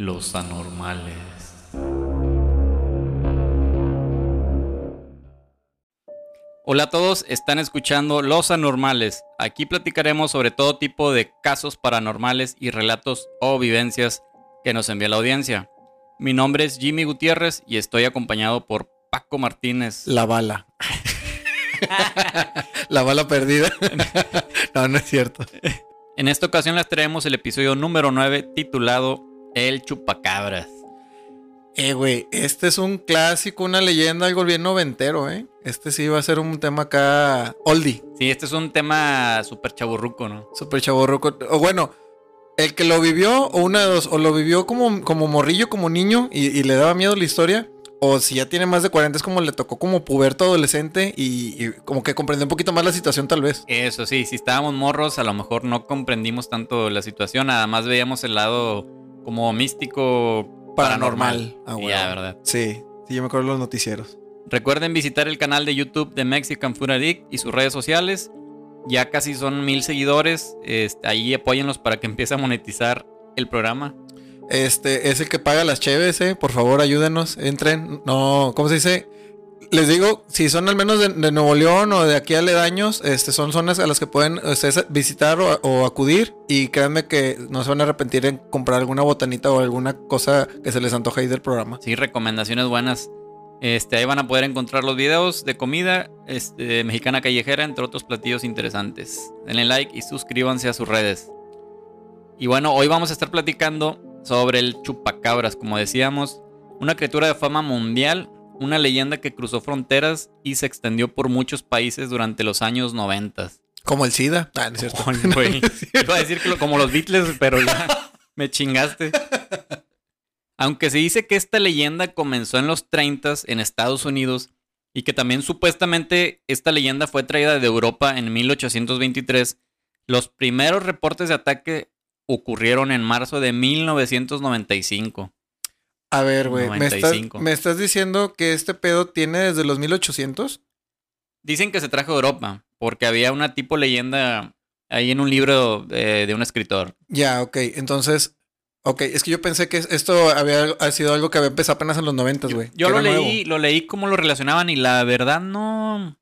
Los anormales. Hola a todos, están escuchando Los Anormales. Aquí platicaremos sobre todo tipo de casos paranormales y relatos o vivencias que nos envía la audiencia. Mi nombre es Jimmy Gutiérrez y estoy acompañado por Paco Martínez. La bala. la bala perdida. no, no es cierto. En esta ocasión les traemos el episodio número 9 titulado El Chupacabras. Eh, güey, este es un clásico, una leyenda, algo bien noventero, ¿eh? Este sí va a ser un tema acá oldie. Sí, este es un tema súper chaburruco, ¿no? Súper chaburruco. O bueno, el que lo vivió, o una de dos, o lo vivió como, como morrillo, como niño, y, y le daba miedo la historia, o si ya tiene más de 40 es como le tocó como puberto adolescente y, y como que comprendió un poquito más la situación tal vez. Eso sí, si estábamos morros a lo mejor no comprendimos tanto la situación, nada más veíamos el lado como místico paranormal. Ah, bueno. ya, ¿verdad? Sí, sí, yo me acuerdo de los noticieros. Recuerden visitar el canal de YouTube de Mexican Food Addict y sus redes sociales. Ya casi son mil seguidores. Este, ahí apóyenlos para que empiece a monetizar el programa. Este es el que paga las cheves, eh. Por favor, ayúdenos. Entren. No, ¿cómo se dice? Les digo, si son al menos de, Nuevo León o de aquí aledaños, este, son zonas a las que pueden ustedes visitar o, o acudir. Y créanme que no se van a arrepentir en comprar alguna botanita o alguna cosa que se les antoje ahí del programa. Sí, recomendaciones buenas. Este, ahí van a poder encontrar los videos de comida este, mexicana callejera, entre otros platillos interesantes. Denle like y suscríbanse a sus redes. Y bueno, hoy vamos a estar platicando sobre el chupacabras, como decíamos, una criatura de fama mundial, una leyenda que cruzó fronteras y se extendió por muchos países durante los años 90. Como el SIDA. Ah, no es cierto. Iba a decir que lo- como los Beatles, pero ya me chingaste. Aunque se dice que esta leyenda comenzó en los 30 en Estados Unidos y que también supuestamente esta leyenda fue traída de Europa en 1823, los primeros reportes de ataque ocurrieron en marzo de 1995. A ver, güey. ¿me estás, 95. ¿Me estás diciendo que este pedo tiene desde los 1800? Dicen que se trajo de Europa porque había una tipo leyenda ahí en un libro de, de un escritor. Ya, ok. Entonces, ok. Es que yo pensé que esto había ha sido algo que había empezado apenas en los 90, güey. Yo lo leí, nuevo. lo leí como lo relacionaban y la verdad no,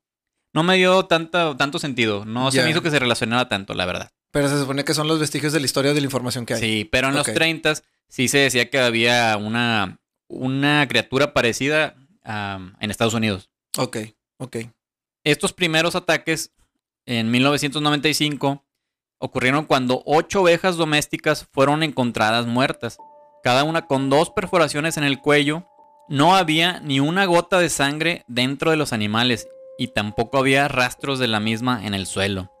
no me dio tanta, tanto sentido. No se me hizo que se relacionara tanto, la verdad. Pero se supone que son los vestigios de la historia de la información que hay. Sí, pero en los 30 sí se decía que había una, una criatura parecida en Estados Unidos. Ok, ok. Estos primeros ataques en 1995 ocurrieron cuando ocho ovejas domésticas fueron encontradas muertas, cada una con dos perforaciones en el cuello. No había ni una gota de sangre dentro de los animales y tampoco había rastros de la misma en el suelo.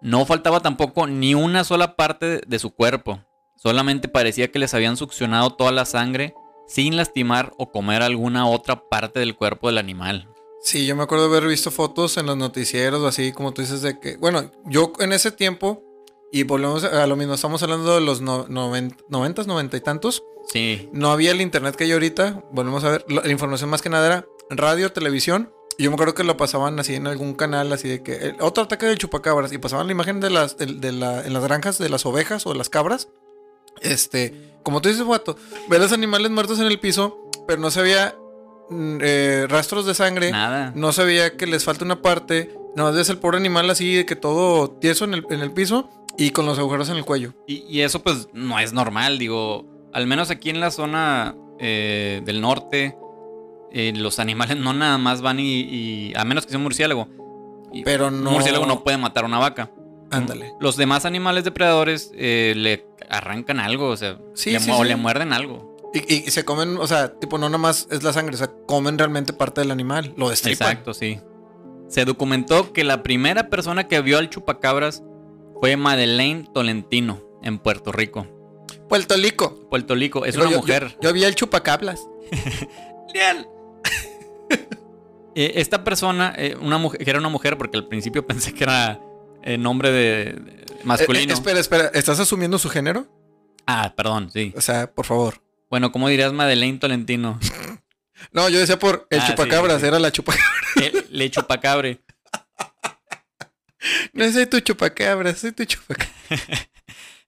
No faltaba tampoco ni una sola parte de su cuerpo, solamente parecía que les habían succionado toda la sangre sin lastimar o comer alguna otra parte del cuerpo del animal. Sí, yo me acuerdo haber visto fotos en los noticieros o así, como tú dices, de que. Bueno, yo en ese tiempo, y volvemos a lo mismo, estamos hablando de los no, noven- noventas, noventa y tantos. Sí, No había el internet que hay ahorita. Volvemos a ver. La, la información más que nada era radio, televisión. Y yo me acuerdo que lo pasaban así en algún canal, así de que. eh, otro ataque del chupacabras. Y pasaban la imagen de las. de- de la- en las granjas de las ovejas o de las cabras. Este. Como tú dices, Guato. Ver los animales muertos en el piso. Pero no se veía mm, eh, rastros de sangre. nada. No se veía que les falta una parte. No, ves el pobre animal así de que todo tieso en el, en el piso. Y con los agujeros en el cuello. Y, y eso pues no es normal, digo, al menos aquí en la zona eh, del norte, eh, los animales no nada más van y, y- a menos que sea un murciélago. Y Pero Un no. murciélago no puede matar a una vaca. Ándale. Los demás animales depredadores eh, le arrancan algo, o sea, Sí, le, sí, sí. le muerden algo. Y, y se comen, o sea, tipo, no nomás es la sangre, o sea, comen realmente parte del animal. Lo destripan. Exacto, sí. Se documentó que la primera persona que vio al chupacabras fue Madeleine Tolentino en Puerto Rico. Puerto Rico. Puerto Rico, es una yo- mujer. Yo, yo vi el chupacablas. Leal. Eh, esta persona, eh, una mujer, que era una mujer, porque al principio pensé que era eh, nombre de, masculino. Eh, eh, espera, espera. ¿Estás asumiendo su género? Ah, perdón, sí. O sea, por favor. Bueno, ¿cómo dirías Madeleine Tolentino? No, yo decía por el Ah, chupacabras, sí. era la chupacabras. El- le chupacabre. No soy tu chupacabras, soy tu chupacabras.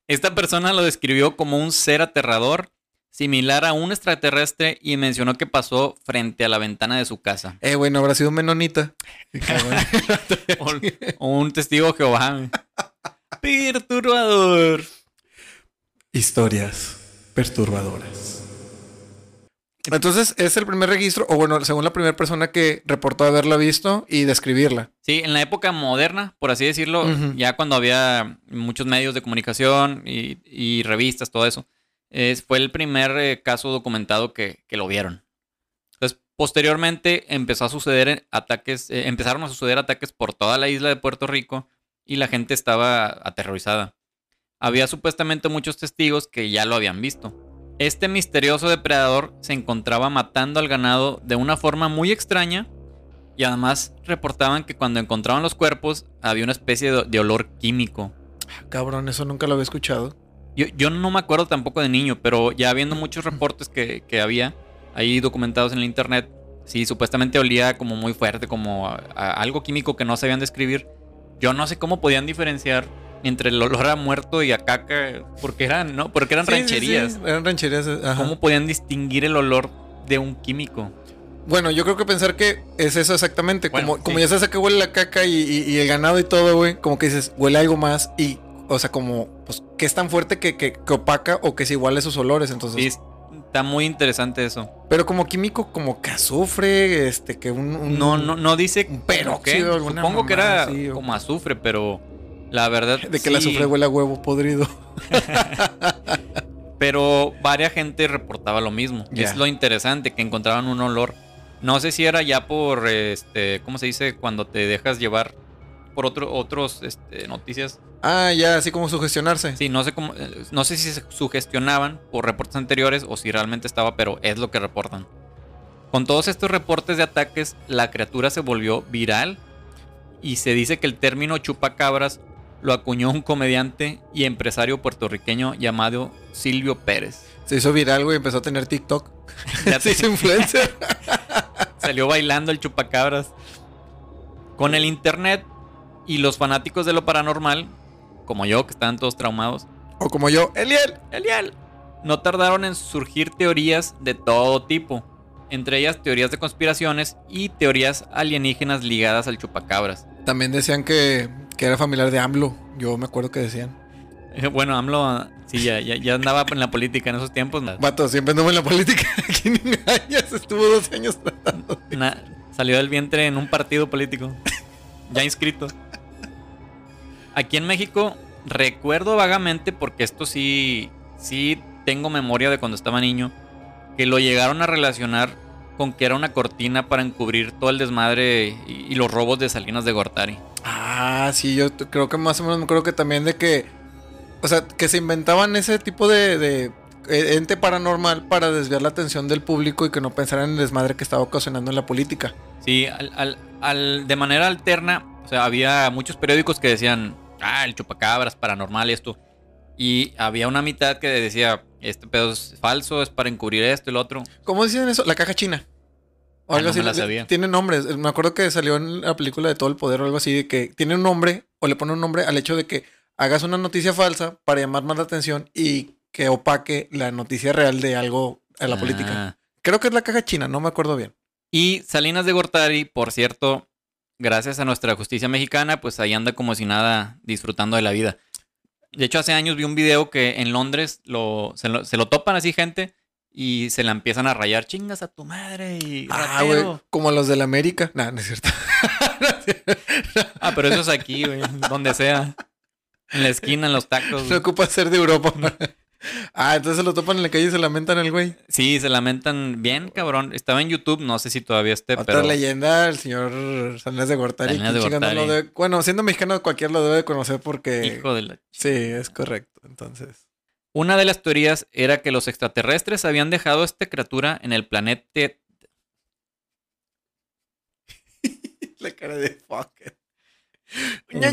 Esta persona lo describió como un ser aterrador, similar a un extraterrestre y mencionó que pasó frente a la ventana de su casa. Eh, bueno, habrá sido menonita. o, un testigo Jehová. Perturbador. Historias perturbadoras. Entonces, es el primer registro, o bueno, según la primera persona que reportó haberla visto y describirla. Sí, en la época moderna, por así decirlo, ya cuando había muchos medios de comunicación y, y revistas, todo eso, fue el primer eh, caso documentado que, lo vieron. Entonces, posteriormente empezó a suceder ataques, eh, empezaron a suceder ataques por toda la isla de Puerto Rico y la gente estaba aterrorizada. Había supuestamente muchos testigos que ya lo habían visto. Este misterioso depredador se encontraba matando al ganado de una forma muy extraña y además reportaban que cuando encontraban los cuerpos había una especie de, de olor químico. Cabrón, eso nunca lo había escuchado. Yo, yo no me acuerdo tampoco de niño, pero ya viendo muchos reportes que, que había ahí documentados en la internet, sí, supuestamente olía como muy fuerte, como a- a algo químico que no sabían describir. Yo no sé cómo podían diferenciar entre el olor a muerto y a caca, porque eran, ¿no? Porque eran Sí, rancherías. sí, Eran rancherías. ajá. ¿Cómo podían distinguir el olor de un químico? Bueno, yo creo que pensar que es eso exactamente. Bueno, como, como ya sabes a qué huele la caca y, y- y el ganado y todo, güey. Como que dices, huele algo más. Y, o sea, como, pues, que es tan fuerte que, que, que opaca o que es igual a esos olores. Entonces, Sí, está muy interesante eso. pero como químico, como que azufre, este, que un. un- No, no, no dice pero alguna Supongo que era o- como azufre, pero la verdad. De que sí, el azufre huele a huevo podrido. Pero varias gente reportaba lo mismo. Ya. Es lo interesante, que encontraban un olor. No sé si era ya por este. ¿Cómo se dice? Cuando te dejas llevar por otro, otros este, noticias. Ah, ya, así como sugestionarse. Sí, no sé cómo. eh, No sé si se sugestionaban por reportes anteriores o si realmente estaba, pero es lo que reportan. Con todos estos reportes de ataques, la criatura se volvió viral y se dice que el término chupacabras lo acuñó un comediante y empresario puertorriqueño llamado Silvio Pérez. Se hizo viral, güey, empezó a tener TikTok. Ya Se hizo influencer. salió bailando el chupacabras. Con el internet y los fanáticos de lo paranormal, como yo, que estaban todos traumados, o como yo, Eliel. Eliel. No tardaron en surgir teorías de todo tipo, entre ellas teorías de conspiraciones y teorías alienígenas ligadas al chupacabras. También decían que, que era familiar de AMLO. Yo me acuerdo que decían. Eh, Bueno, AMLO sí, ya, ya, ya andaba en la política en esos tiempos. Vato, siempre anduvo en la política. Ni engañas. Estuvo dos años tratando. salió del vientre en un partido político, ya inscrito. Aquí en México recuerdo vagamente, porque esto sí, sí tengo memoria de cuando estaba niño, que lo llegaron a relacionar con que era una cortina para encubrir todo el desmadre y, y los robos de Salinas de Gortari. Ah, sí, yo creo que más o menos me acuerdo que también de que. O sea, que se inventaban ese tipo de, de eh, ente paranormal para desviar la atención del público y que no pensaran en el desmadre que estaba ocasionando en la política. Sí, al, al- al- de manera alterna, o sea, había muchos periódicos que decían, ah, el chupacabras, paranormal, esto. Y había una mitad que decía, este pedo es falso, es para encubrir esto y lo otro. ¿Cómo dicen eso? La caja china. O Ah, algo no así. me la sabía. Tiene nombres. Me acuerdo que salió en la película de Todo el Poder o algo así, de que tiene un nombre o le pone un nombre al hecho de que hagas una noticia falsa para llamar más la atención y que opaque la noticia real de algo a la Ah. política. Creo que es la caja china, no me acuerdo bien. Y Salinas de Gortari, por cierto, gracias a nuestra justicia mexicana, pues ahí anda como si nada disfrutando de la vida. De hecho, hace años vi un video que en Londres lo, se, lo, se lo topan así gente y se la empiezan a rayar. Chingas a tu madre y Ah, ratero". güey, como los de la América. Nah, no es cierto. Ah, pero eso es aquí, güey. Donde sea. En la esquina, en los tacos. No ocupa ser de Europa. ah, entonces se lo topan en la calle y se lamentan al güey. Sí, se lamentan bien, cabrón. Estaba en YouTube, no sé si todavía esté, Otra pero. leyenda, el señor Salinas de Gortari. Salinas de ¿Quién chingado no lo Gortari. debe- Bueno, siendo mexicano, cualquier lo debe de conocer porque. Hijo de la. Sí, es correcto. Entonces. Una de las teorías era que los extraterrestres habían dejado a esta criatura en el planeta. La cara de fucker. Una.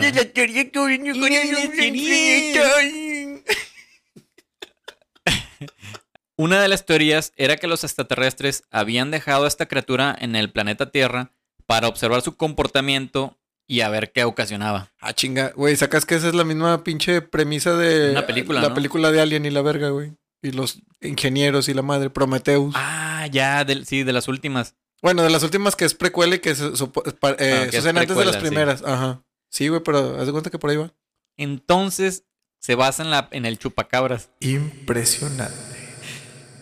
Una de las teorías era que los extraterrestres habían dejado a esta criatura en el planeta Tierra para observar su comportamiento y a ver qué ocasionaba. Ah, chinga. Güey, sacas que esa es la misma pinche premisa de. Una película, La ¿no? película de Alien y la verga, güey. y los ingenieros y la madre, Prometheus. Ah, ya, del- sí, de las últimas. Bueno, de las últimas que es precuela y que se, supo- eh, Ah, que es suceden antes de las sí. primeras. Ajá. Sí, güey, pero haz de cuenta que por ahí va. Entonces, se basa en, la, en el chupacabras. Impresionante.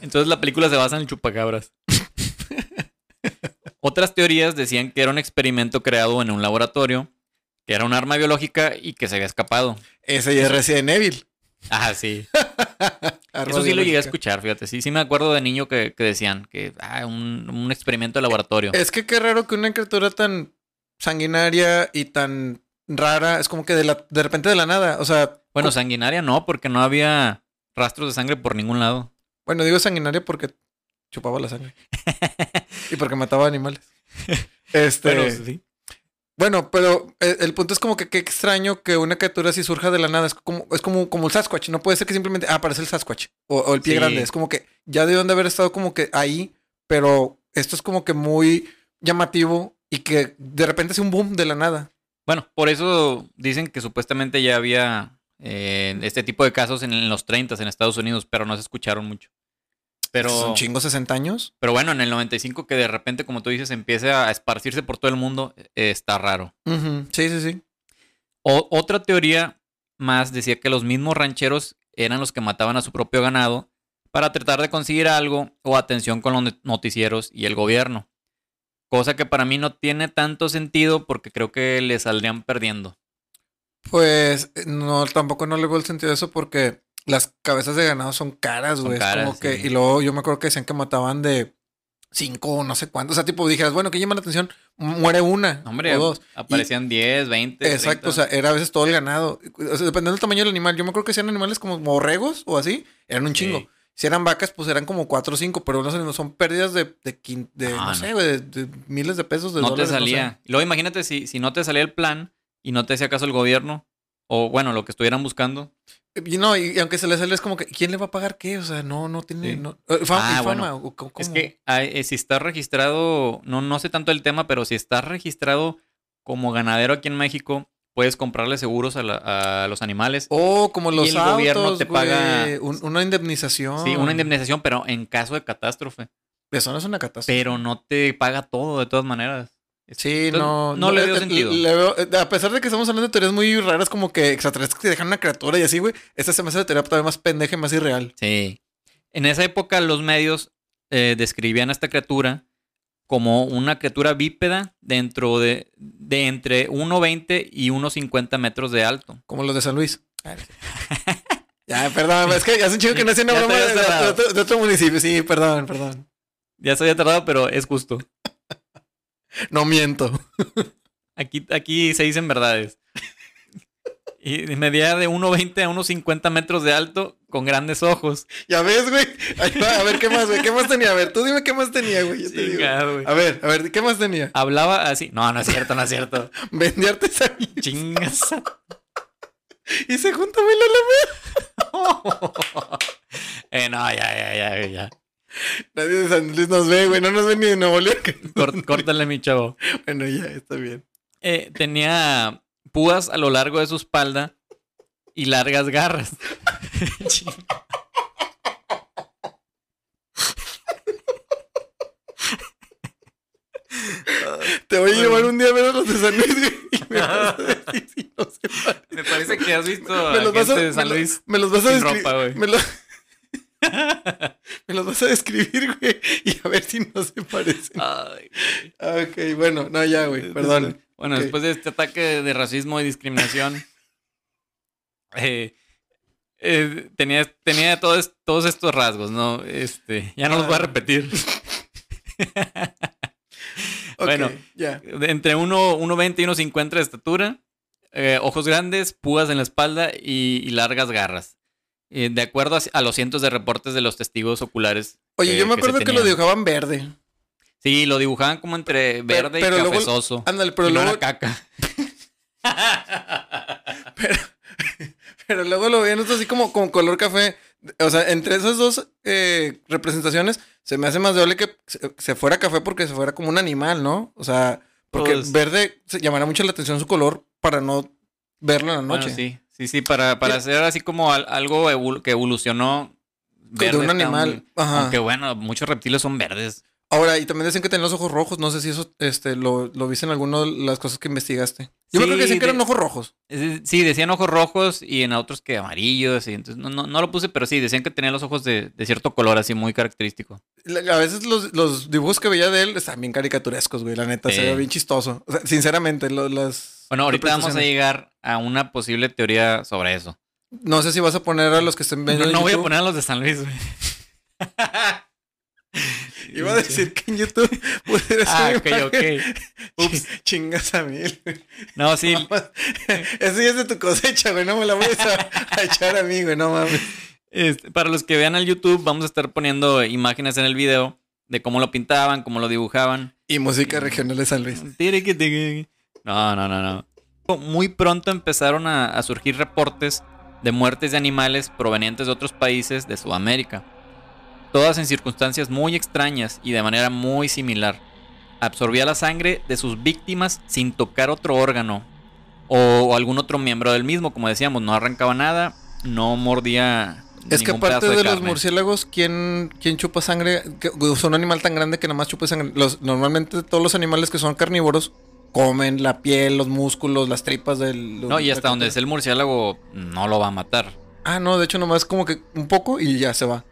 Entonces la película se basa en el chupacabras. Otras teorías decían que era un experimento creado en un laboratorio, que era un arma biológica y que se había escapado. Ese ya es Resident Evil. Ah, sí. Eso sí lo llegué a escuchar, fíjate. Sí, sí me acuerdo de niño que, que decían que ah, un, un experimento de laboratorio. Es que qué raro que una criatura tan sanguinaria y tan rara es como que de, la, de repente de la nada. O sea, Bueno, sanguinaria no, porque no había rastros de sangre por ningún lado. bueno, digo sanguinaria porque chupaba la sangre. y porque mataba animales. Este. Pero sí. Bueno, pero eh, el punto es como que qué extraño que una criatura así surja de la nada. Es como, es como, como el Sasquatch. No puede ser que simplemente, ah, aparece el Sasquatch. O, o el pie Sí. grande. Es como que ya deben de haber estado como que ahí, pero esto es como que muy llamativo y que de repente hace un boom de la nada. Bueno, por eso dicen que supuestamente ya había eh, este tipo de casos en, en los 30 en Estados Unidos, pero no se escucharon mucho. Pero, Son chingos 60 años. pero bueno, en el 95 que de repente, como tú dices, empiece a esparcirse por todo el mundo, eh, está raro. Sí, sí, sí. O- otra teoría más decía que los mismos rancheros eran los que mataban a su propio ganado para tratar de conseguir algo o atención con los noticieros y el gobierno. Cosa que para mí no tiene tanto sentido porque creo que le saldrían perdiendo. Pues eh, no, tampoco no le veo el sentido de eso porque las cabezas de ganado son caras, güey. Como que, y luego yo me acuerdo que decían que mataban de cinco o no sé cuántos. O sea, tipo, dijeras, bueno, que llama la atención, muere una Hombre, o dos. aparecían 10, 20. Exacto, 30. o sea, era a veces todo el ganado. O sea, dependiendo del tamaño del animal. Yo me acuerdo que si eran animales como borregos o así, eran un chingo. Si eran vacas, pues eran como cuatro o cinco, pero no, sé, no son pérdidas de, de, de, No, no, no. sé, güey, de, de miles de pesos, de no dólares. te salía. Y luego imagínate si, si no te salía el plan y no te hacía caso el gobierno, o bueno, lo que estuvieran buscando. Y no, y, aunque se le sale es como que, ¿quién le va a pagar qué? O sea, no, no tiene. Sí. No, eh, fama, Ah, fama, bueno. o co- Es ¿cómo? que ah, eh, si estás registrado, no, no sé tanto el tema, pero si estás registrado como ganadero aquí en México, puedes comprarle seguros a, la- a los animales. O como los el gobierno te paga- güey, un- una indemnización. Sí, una indemnización, pero en caso de catástrofe. Eso no es una catástrofe. Pero no te paga todo de todas maneras. Sí, Entonces, no. no le veo eh, sentido. le veo- eh, a pesar de que estamos hablando de teorías muy raras, como que extraterrestres que dejan una criatura y así, güey. Esta se me hace la teoría todavía más pendeja y más irreal. Sí. En esa época los medios eh, describían a esta criatura como una criatura bípeda dentro de, de entre 1,20 y 1,50 metros de alto. Como los de San Luis. ya, perdón, es que hace un chico que no hacía una broma de otro municipio. Sí, perdón, perdón. Ya se había tardado, pero es justo. No miento. Aquí, aquí se dicen verdades. Y medía de 1,20 a 1,50 metros de alto con grandes ojos. Ya ves, güey. Ahí va, A ver, ¿qué más, güey? ¿Qué más tenía? A ver, tú dime qué más tenía, güey. Yo te digo. Güey. A ver, a ver, ¿qué más tenía? Hablaba así. No, no es cierto, no es cierto. Vendía artesanía. Chingas. Y se junta la eh, no, ya, ya, ya, ya. Nadie de San Luis nos ve, güey. No nos ve ni de Nuevo León. Córtale, mi chavo. Bueno, ya, está bien. Eh, tenía púas a lo largo de su espalda y largas garras. Te voy a llevar un día a ver a los de San Luis. Y me vas a decir si no se. Me parece que has visto Me a los vas a, gente de San me Luis. me los vas a describir. ropa, güey. me, lo- me los vas a describir, güey. Y a ver si no se parecen. Ay. Ah, ok, bueno, no, ya, güey. Perdón. Bueno, después de este ataque de racismo y discriminación, eh, eh, tenía, tenía todos, todos estos rasgos, ¿no? Este, ya no los voy a Ah. repetir. Bueno. ya. De Entre 1 1.20 y 1.50 de estatura, eh, ojos grandes, púas en la espalda y, y largas garras. Eh, de acuerdo a, a los cientos de reportes de los testigos oculares. Oye, que- yo me que acuerdo que, lo tenían. dibujaban verde. Sí, lo dibujaban como entre verde pero y luego- cafezoso. Ándale, pero y no luego, era caca. pero luego lo veían así como con color café. O sea, entre esas dos eh, representaciones, se me hace más doble que se, fuera café porque se fuera como un animal, ¿no? O sea, porque Pues- verde se llamará mucho la atención su color para no verlo en la Bueno, noche. sí, sí, sí, para, para hacer así como al- algo evol- que evolucionó verde. un está animal. muy- Ajá. Aunque bueno, muchos reptiles son verdes. Ahora, y también decían que tenían los ojos rojos. No sé si eso este, lo, lo viste en alguna de las cosas que investigaste. Yo Sí, creo que decían que de- eran ojos rojos. Sí, decían ojos rojos y en otros que amarillos. Y entonces no, no, no lo puse, pero sí, decían que tenía los ojos de, de cierto color así muy característico. A veces los, los dibujos que veía de él están bien caricaturescos, güey. La neta, se Sí. ve bien chistoso. O sea, sinceramente, lo- las. Bueno, ahorita vamos a llegar a una posible teoría sobre eso. No sé si vas a poner a los que estén viendo. No, voy a poner a los de San Luis, güey. Iba a decir que en YouTube pudiera Ah, ok, ok. Ups. Chingas a güey. No, sí. Eso ya es de tu cosecha, güey. No me la voy a, a echar a mí, güey. No mames. Este, para los que vean el YouTube, vamos a estar poniendo imágenes en el video de cómo lo pintaban, cómo lo dibujaban. Y música regional de San Luis. No, no, no, no. Muy pronto empezaron a, a surgir reportes de muertes de animales provenientes de otros países de Sudamérica. Todas en circunstancias muy extrañas y de manera muy similar. Absorbía la sangre de sus víctimas sin tocar otro órgano o, o algún otro miembro del mismo. Como decíamos, no arrancaba nada, no mordía. Es que aparte de, los murciélagos, ¿quién, quién chupa sangre? Sea, un animal tan grande que nada más chupa sangre. Los, normalmente todos los animales que son carnívoros comen la piel, los músculos, las tripas del... No, y hasta donde es el murciélago no lo va a matar. Ah, no, de hecho nomás como que un poco y ya se va.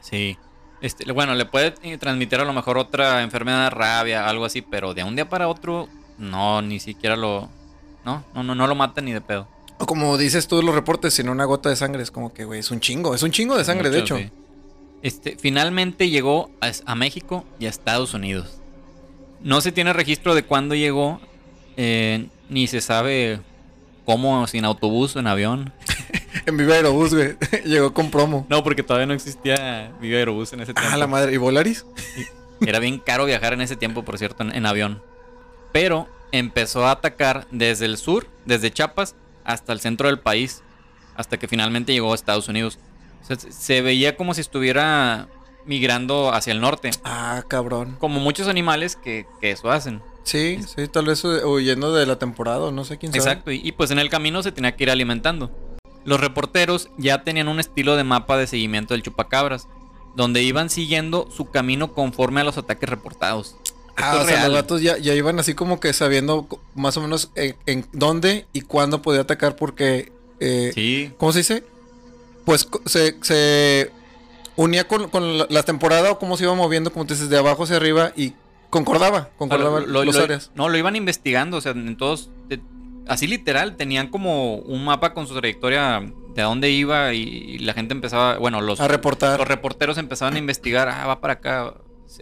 Sí. Este, bueno, le puede eh, transmitir a lo mejor otra enfermedad, rabia, algo así, pero de un día para otro, no, ni siquiera lo. No, no, no, no lo mata ni de pedo. O como dices tú en los reportes, sin una gota de sangre. Es como que, güey, es un chingo. Es un chingo de sangre, de hecho. sí. Este, finalmente llegó a, a México y a Estados Unidos. No se tiene registro de cuándo llegó, eh, ni se sabe cómo, sin autobús o en avión. En Viva Aerobús, güey. Llegó con promo. No, porque todavía no existía Viva Aerobús en ese tiempo. Ah, la madre. ¿Y Volaris? Era bien caro viajar en ese tiempo, por cierto, en, en avión. Pero empezó a atacar desde el sur, desde Chiapas, hasta el centro del país, hasta que finalmente llegó a Estados Unidos. O sea, se- veía como si estuviera migrando hacia el norte, Ah, cabrón. como muchos animales que, que eso hacen. Sí, sí, tal vez eh, huyendo de la temporada, o no sé quién sabe. Exacto, y, y pues en el camino se tenía que ir alimentando. Los reporteros ya tenían un estilo de mapa de seguimiento del chupacabras, donde iban siguiendo su camino conforme a los ataques reportados. Ah, o sea, los gatos ya, ya iban así como que sabiendo más o menos en, en dónde y cuándo podía atacar porque... eh, Sí, ¿Cómo se dice? Pues se, se unía con, con la, la temporada o cómo se iba moviendo, como te dices, de abajo hacia arriba y concordaba, concordaba Lo- lo- los lo- áreas. No, lo iban investigando, o sea, en todos, de- así literal, tenían como un mapa con su trayectoria de a dónde iba y, y la gente empezaba, bueno, los, A reportar. los reporteros empezaban a investigar, ah, va para acá,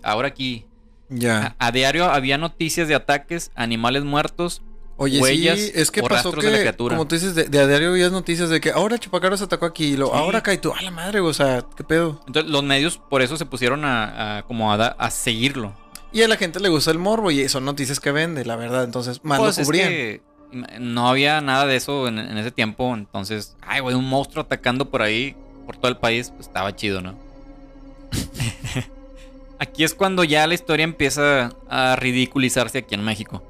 ahora aquí. Ya. A, a diario había noticias de ataques, animales muertos, Oye, huellas sí, es que pasó rastros de la que, criatura. como tú dices, de, de a diario veías noticias de que ahora Chupacabras atacó aquí y lo, Sí. ahora y tú, a la madre, o sea, qué pedo. entonces los medios por eso se pusieron a, a- como a, da- a seguirlo. Y a la gente le gusta el morbo y son noticias que vende, la verdad, entonces más Pues lo es cubrían. que no había nada de eso en, en ese tiempo, entonces, ay, güey, un monstruo atacando por ahí, por todo el país, pues estaba chido, ¿no? aquí es cuando ya la historia empieza a ridiculizarse aquí en México.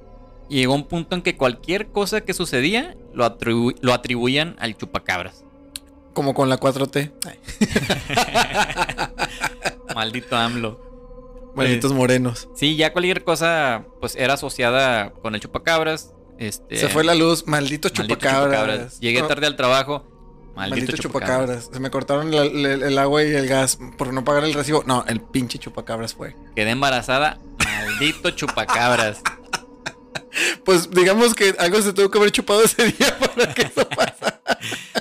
Y llegó un punto en que cualquier cosa que sucedía lo, atribu- lo atribuían al chupacabras. Como con la 4T. Ay, Maldito AMLO. malditos morenos. Sí, ya cualquier cosa pues era asociada con el chupacabras. Este, Se fue la luz, maldito chupacabras. Llegué No, tarde al trabajo. Maldito, Maldito, chupacabras. chupacabras. Se me cortaron la- el agua y el gas por no pagar el recibo. No, el pinche chupacabras fue. Quedé embarazada. Maldito chupacabras. Pues digamos que algo se tuvo que haber chupado ese día para que eso pasara.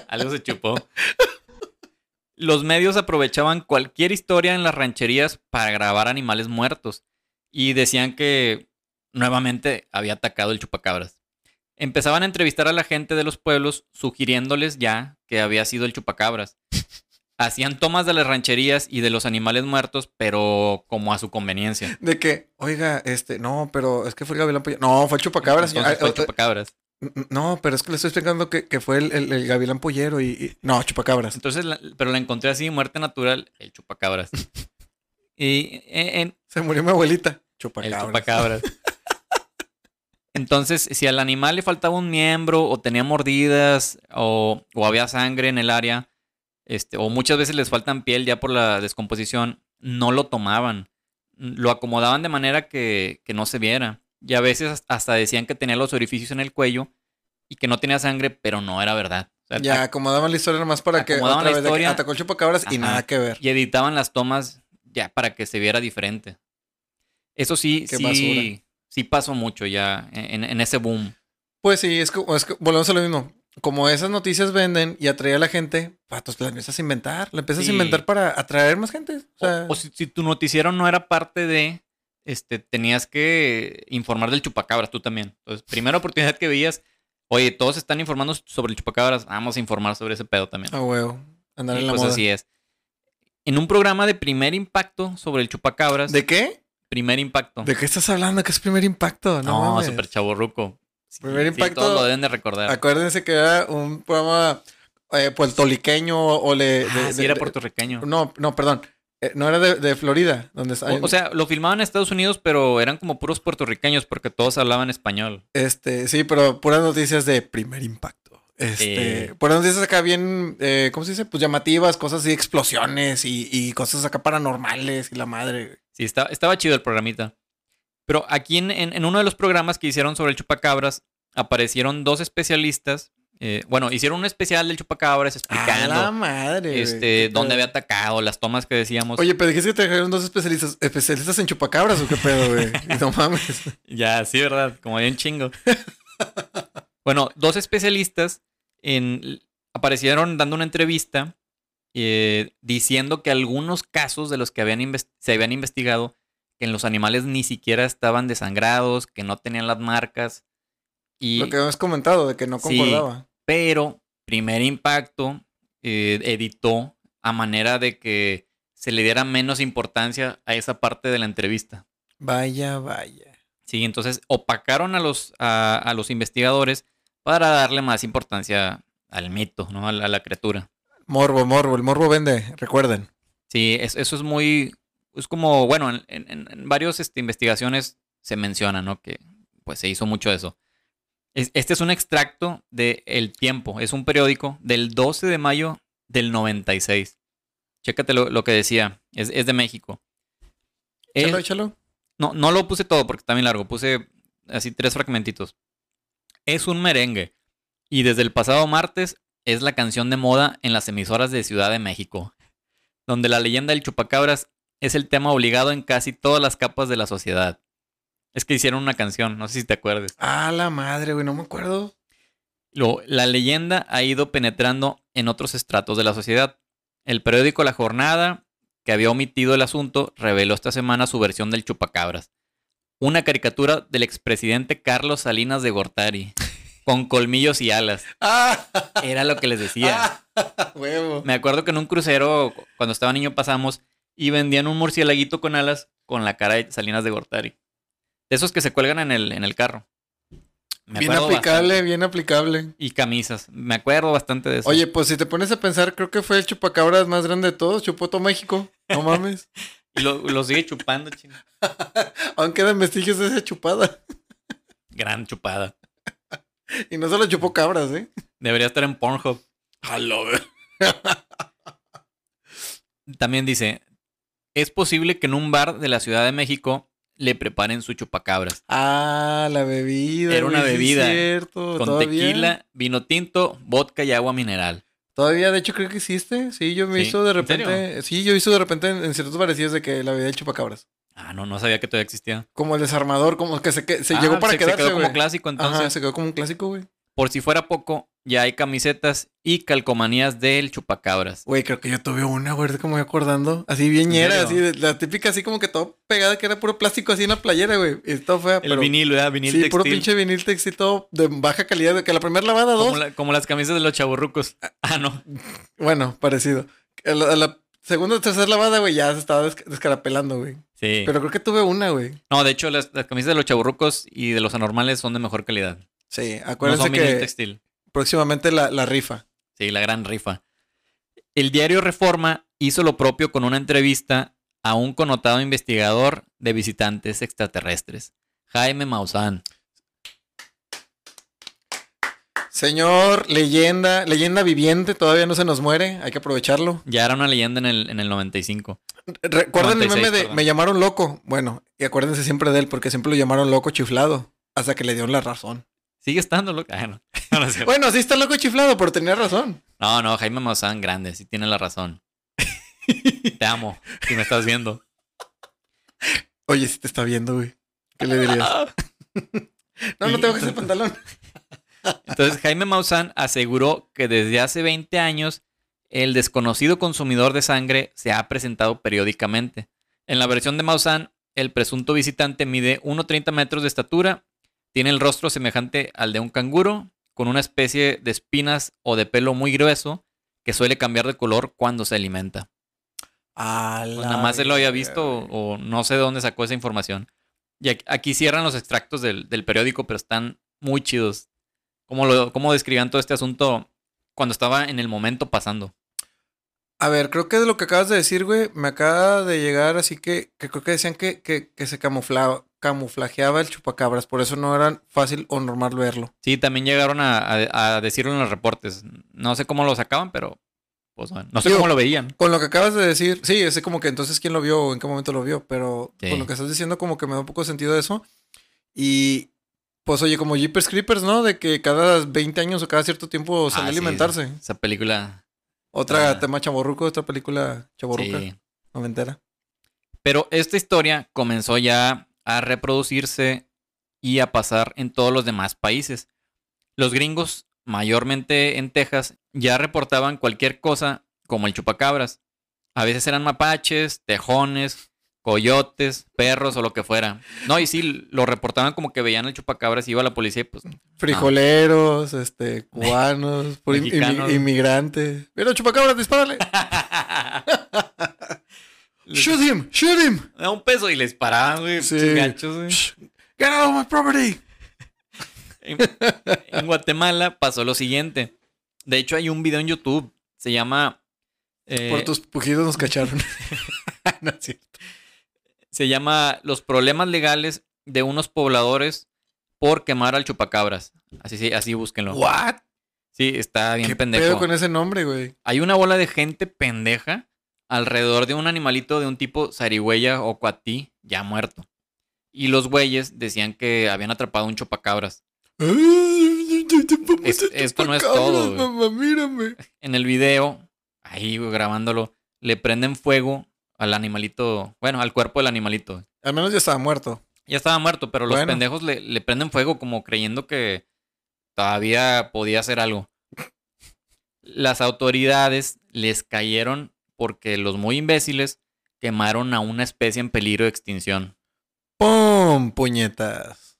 Algo se chupó. Los medios aprovechaban cualquier historia en las rancherías para grabar animales muertos. Y decían que nuevamente había atacado el chupacabras. Empezaban a entrevistar a la gente de los pueblos, sugiriéndoles ya que había sido el chupacabras. Hacían tomas de las rancherías y de los animales muertos, pero como a su conveniencia. De que, oiga, este, no, pero es que fue el gavilán pollero. No, fue el chupacabras. Entonces fue el eh, chupacabras. eh, No, pero es que le estoy explicando que, que fue el, el- el gavilán pollero y, y- No, chupacabras. Entonces, la- pero la encontré así, muerte natural, el chupacabras. y en, en- Se murió mi abuelita. el Chupacabras. Entonces, si al animal le faltaba un miembro, o tenía mordidas, o, o había sangre en el área, este, o muchas veces les faltan piel ya por la descomposición, no lo tomaban. Lo acomodaban de manera que, que no se viera. Y a veces hasta decían que tenía los orificios en el cuello y que no tenía sangre, pero no era verdad. O sea, Ya acomodaban la historia nomás para que otra la vez historia. atacó el chupacabras y nada que ver. y editaban las tomas ya para que se viera diferente. Eso sí, Qué sí, basura. Sí pasó mucho ya en, en ese boom. Pues sí, es que, es que volvemos a lo mismo. Como esas noticias venden y atrae a la gente, pues la empiezas a inventar. La empiezas Sí. a inventar para atraer más gente. O sea, O, o si, si tu noticiero no era parte de, este, tenías que informar del chupacabras tú también. Entonces, primera oportunidad que veías, oye, todos están informando sobre el chupacabras, vamos a informar sobre ese pedo también. a huevo. Andar y en la pues moda. así es. En un programa de primer impacto sobre el chupacabras, ¿De qué? Primer impacto. ¿De qué estás hablando? ¿Qué es primer impacto? No, no, super chaborruco. Sí, Primer sí, impacto- todos lo deben de recordar. Acuérdense que era un programa eh, puertorriqueño o le. Ah, de- sí, de- era puertorriqueño. No, no, perdón. Eh, no era de, de Florida, donde. O, o sea, lo filmaban en Estados Unidos, pero eran como puros puertorriqueños porque todos hablaban español. Este, sí, pero puras noticias de primer impacto. Este, Sí. puras noticias acá bien, eh, ¿cómo se dice? Pues llamativas, cosas así, explosiones y, y cosas acá paranormales y la madre. Sí, está- estaba chido el programita. Pero aquí en, en- en uno de los programas que hicieron sobre el chupacabras, aparecieron dos especialistas. eh, bueno, hicieron un especial del chupacabras A explicando la madre. este, dónde había atacado, las tomas que decíamos. Oye, pero dijiste que trajeron dos especialistas, especialistas en chupacabras o qué pedo, güey. no mames. Ya, sí, ¿verdad? Como un chingo. bueno, dos especialistas en, aparecieron dando una entrevista eh, diciendo que algunos casos de los que habían se habían investigado, que en los animales ni siquiera estaban desangrados, que no tenían las marcas. Y, Lo que habíamos comentado, de que no Sí. concordaba. pero Primer Impacto eh, editó a manera de que se le diera menos importancia a esa parte de la entrevista. Vaya, vaya. Sí, entonces opacaron a los, a, a los investigadores para darle más importancia al mito, ¿no? A la, a la criatura. Morbo, morbo. El morbo vende, recuerden. Sí, es- eso es muy. Es como, bueno, en, en- en varios este, investigaciones se menciona, ¿no? Que pues se hizo mucho eso. Es- este es un extracto de El Tiempo, es un periódico del 12 de mayo del 96. Chécate lo, lo que decía, es, es de México. Échalo, échalo. no, no lo puse todo porque está bien largo. Puse así tres fragmentitos. Es un merengue. Y desde el pasado martes es la canción de moda en las emisoras de Ciudad de México. Donde la leyenda del chupacabras es el tema obligado en casi todas las capas de la sociedad. Es que hicieron una canción, no sé si te acuerdas. Ah, la madre, güey. No me acuerdo. Lo- la leyenda ha ido penetrando en otros estratos de la sociedad. El periódico La Jornada, que había omitido el asunto, reveló esta semana su versión del chupacabras. Una caricatura del expresidente Carlos Salinas de Gortari, con colmillos y alas. Ah, Era lo que les decía. huevo. Me acuerdo que en un crucero, cuando estaba niño, pasamos y vendían un murcielaguito con alas con la cara de Salinas de Gortari. De esos que se cuelgan en el, en el carro. Me Bien aplicable, bastante. bien aplicable. Y camisas. Me acuerdo bastante de eso. Oye, pues si te pones a pensar, creo que fue el chupacabras más grande de todos. Chupó todo México. No mames. Y lo, lo sigue chupando, ching. Aún quedan vestigios de esa chupada. Gran chupada. Y no solo chupó cabras, ¿eh? Debería estar en Pornhub. Hello. También dice, es posible que en un bar de la Ciudad de México le preparen su chupacabras. Ah, la bebida. Era una güey, bebida cierto. Con ¿Todavía? tequila, vino tinto, vodka y agua mineral. Todavía, de hecho, creo que existe. Sí, yo me Sí, hizo de repente. Sí, yo hizo de repente en, en ciertos parecidos de que la bebida de chupacabras. Ah, no, no sabía que todavía existía. Como el desarmador, como que se, que- se Ah, llegó para se, se quedarse, quedó como clásico entonces. Ajá, se quedó como un clásico, güey. Por si fuera poco, ya hay camisetas y calcomanías del chupacabras. Güey, creo que yo tuve una, güey, me voy acordando. Así bien ¿En ñera, así, de- la típica, así como que todo pegada, que era puro plástico, así en la playera, güey. Y todo fea, El pero... vinil, ¿verdad? Vinil sí, puro textil. pinche vinil textil, todo de baja calidad, que la primera lavada, como, dos. la- como las camisas de los chaburrucos. Ah, no. Bueno, parecido. A la, a la segunda o tercera lavada, güey, ya se estaba des- descarapelando, güey. Sí. Pero creo que tuve una, güey. No, de hecho, las, las camisas de los chaburrucos y de los anormales son de mejor calidad. Sí, No acuérdense son vinil que textil. próximamente la, la rifa. Sí, la gran rifa. El diario Reforma hizo lo propio con una entrevista a un connotado investigador de visitantes extraterrestres, Jaime Maussan. Señor, leyenda, leyenda viviente, todavía no se nos muere, hay que aprovecharlo. Ya era una leyenda en el, en el 95. ¿Recuerdan el 96, meme de perdón. me llamaron loco? Bueno, y acuérdense siempre de él porque siempre lo llamaron loco chiflado, hasta que le dieron la razón. Sigue estando loco. Ah, no. No, cierto. Bueno, sí está loco chiflado, pero tenía razón. no, no, Jaime Maussan, grande, sí tiene la razón. Te amo, si me estás viendo. Oye, si te está viendo, güey. ¿Qué le dirías? No, no tengo que ese pantalón. Entonces, Jaime Maussan aseguró que desde hace 20 años el desconocido consumidor de sangre se ha presentado periódicamente. En la versión de Maussan, el presunto visitante mide 1,30 metros de estatura, tiene el rostro semejante al de un canguro, con una especie de espinas o de pelo muy grueso que suele cambiar de color cuando se alimenta. Pues nada más se lo había visto o, o no sé de dónde sacó esa información. Y aquí, aquí cierran los extractos del, del periódico, pero están muy chidos. ¿Cómo, lo, cómo describían todo este asunto cuando estaba en el momento pasando? A ver, creo que de lo que acabas de decir, güey, me acaba de llegar, así que, que creo que decían que, que, que se camuflaba, camuflajeaba el chupacabras, por eso no era fácil o normal verlo. Sí, también llegaron a, a- a decirlo en los reportes. No sé cómo lo sacaban, pero pues bueno, no sé Digo, cómo lo veían. Con lo que acabas de decir, sí, es como que entonces quién lo vio o en qué momento lo vio, pero Sí. con lo que estás diciendo como que me da un poco de sentido eso. Y pues oye, como Jeepers Creepers, ¿no? De que cada 20 años o cada cierto tiempo sale Ah, a sí, alimentarse. Esa película. Otra Ah. tema chaborruco, otra película chaborruca, Sí. noventera. Pero esta historia comenzó ya a reproducirse y a pasar en todos los demás países. Los gringos, mayormente en Texas, ya reportaban cualquier cosa como el chupacabras. A veces eran mapaches, tejones, coyotes, perros o lo que fuera. No, y sí, lo reportaban como que veían el chupacabras y iba la policía y pues... Frijoleros, este, cubanos, Mexicanos. inmi- inmigrantes. Mira, chupacabras, dispárale. Shoot him, shoot him. Da un peso y les paraban, güey. Sí. gachos, güey. Get out of my property. En, en Guatemala pasó lo siguiente. De hecho, hay un video en YouTube. Se llama. eh, Por tus pujidos nos cacharon. no es cierto. Se llama Los problemas legales de unos pobladores por quemar al chupacabras. Así, sí, así búsquenlo. What? Sí, está bien ¿Qué pendejo. pedo con ese nombre, güey? Hay una bola de gente pendeja alrededor de un animalito de un tipo zarigüeya o cuatí ya muerto. Y los güeyes decían que habían atrapado un chupacabras. Es- esto no es todo. Mamá, mírame. En el video, ahí güey, grabándolo, le prenden fuego al animalito, bueno, al cuerpo del animalito. Al menos ya estaba muerto. Ya estaba muerto, pero los Bueno. pendejos le, le prenden fuego como creyendo que todavía podía hacer algo. Las autoridades les cayeron porque los muy imbéciles quemaron a una especie en peligro de extinción. ¡Pum! Puñetas.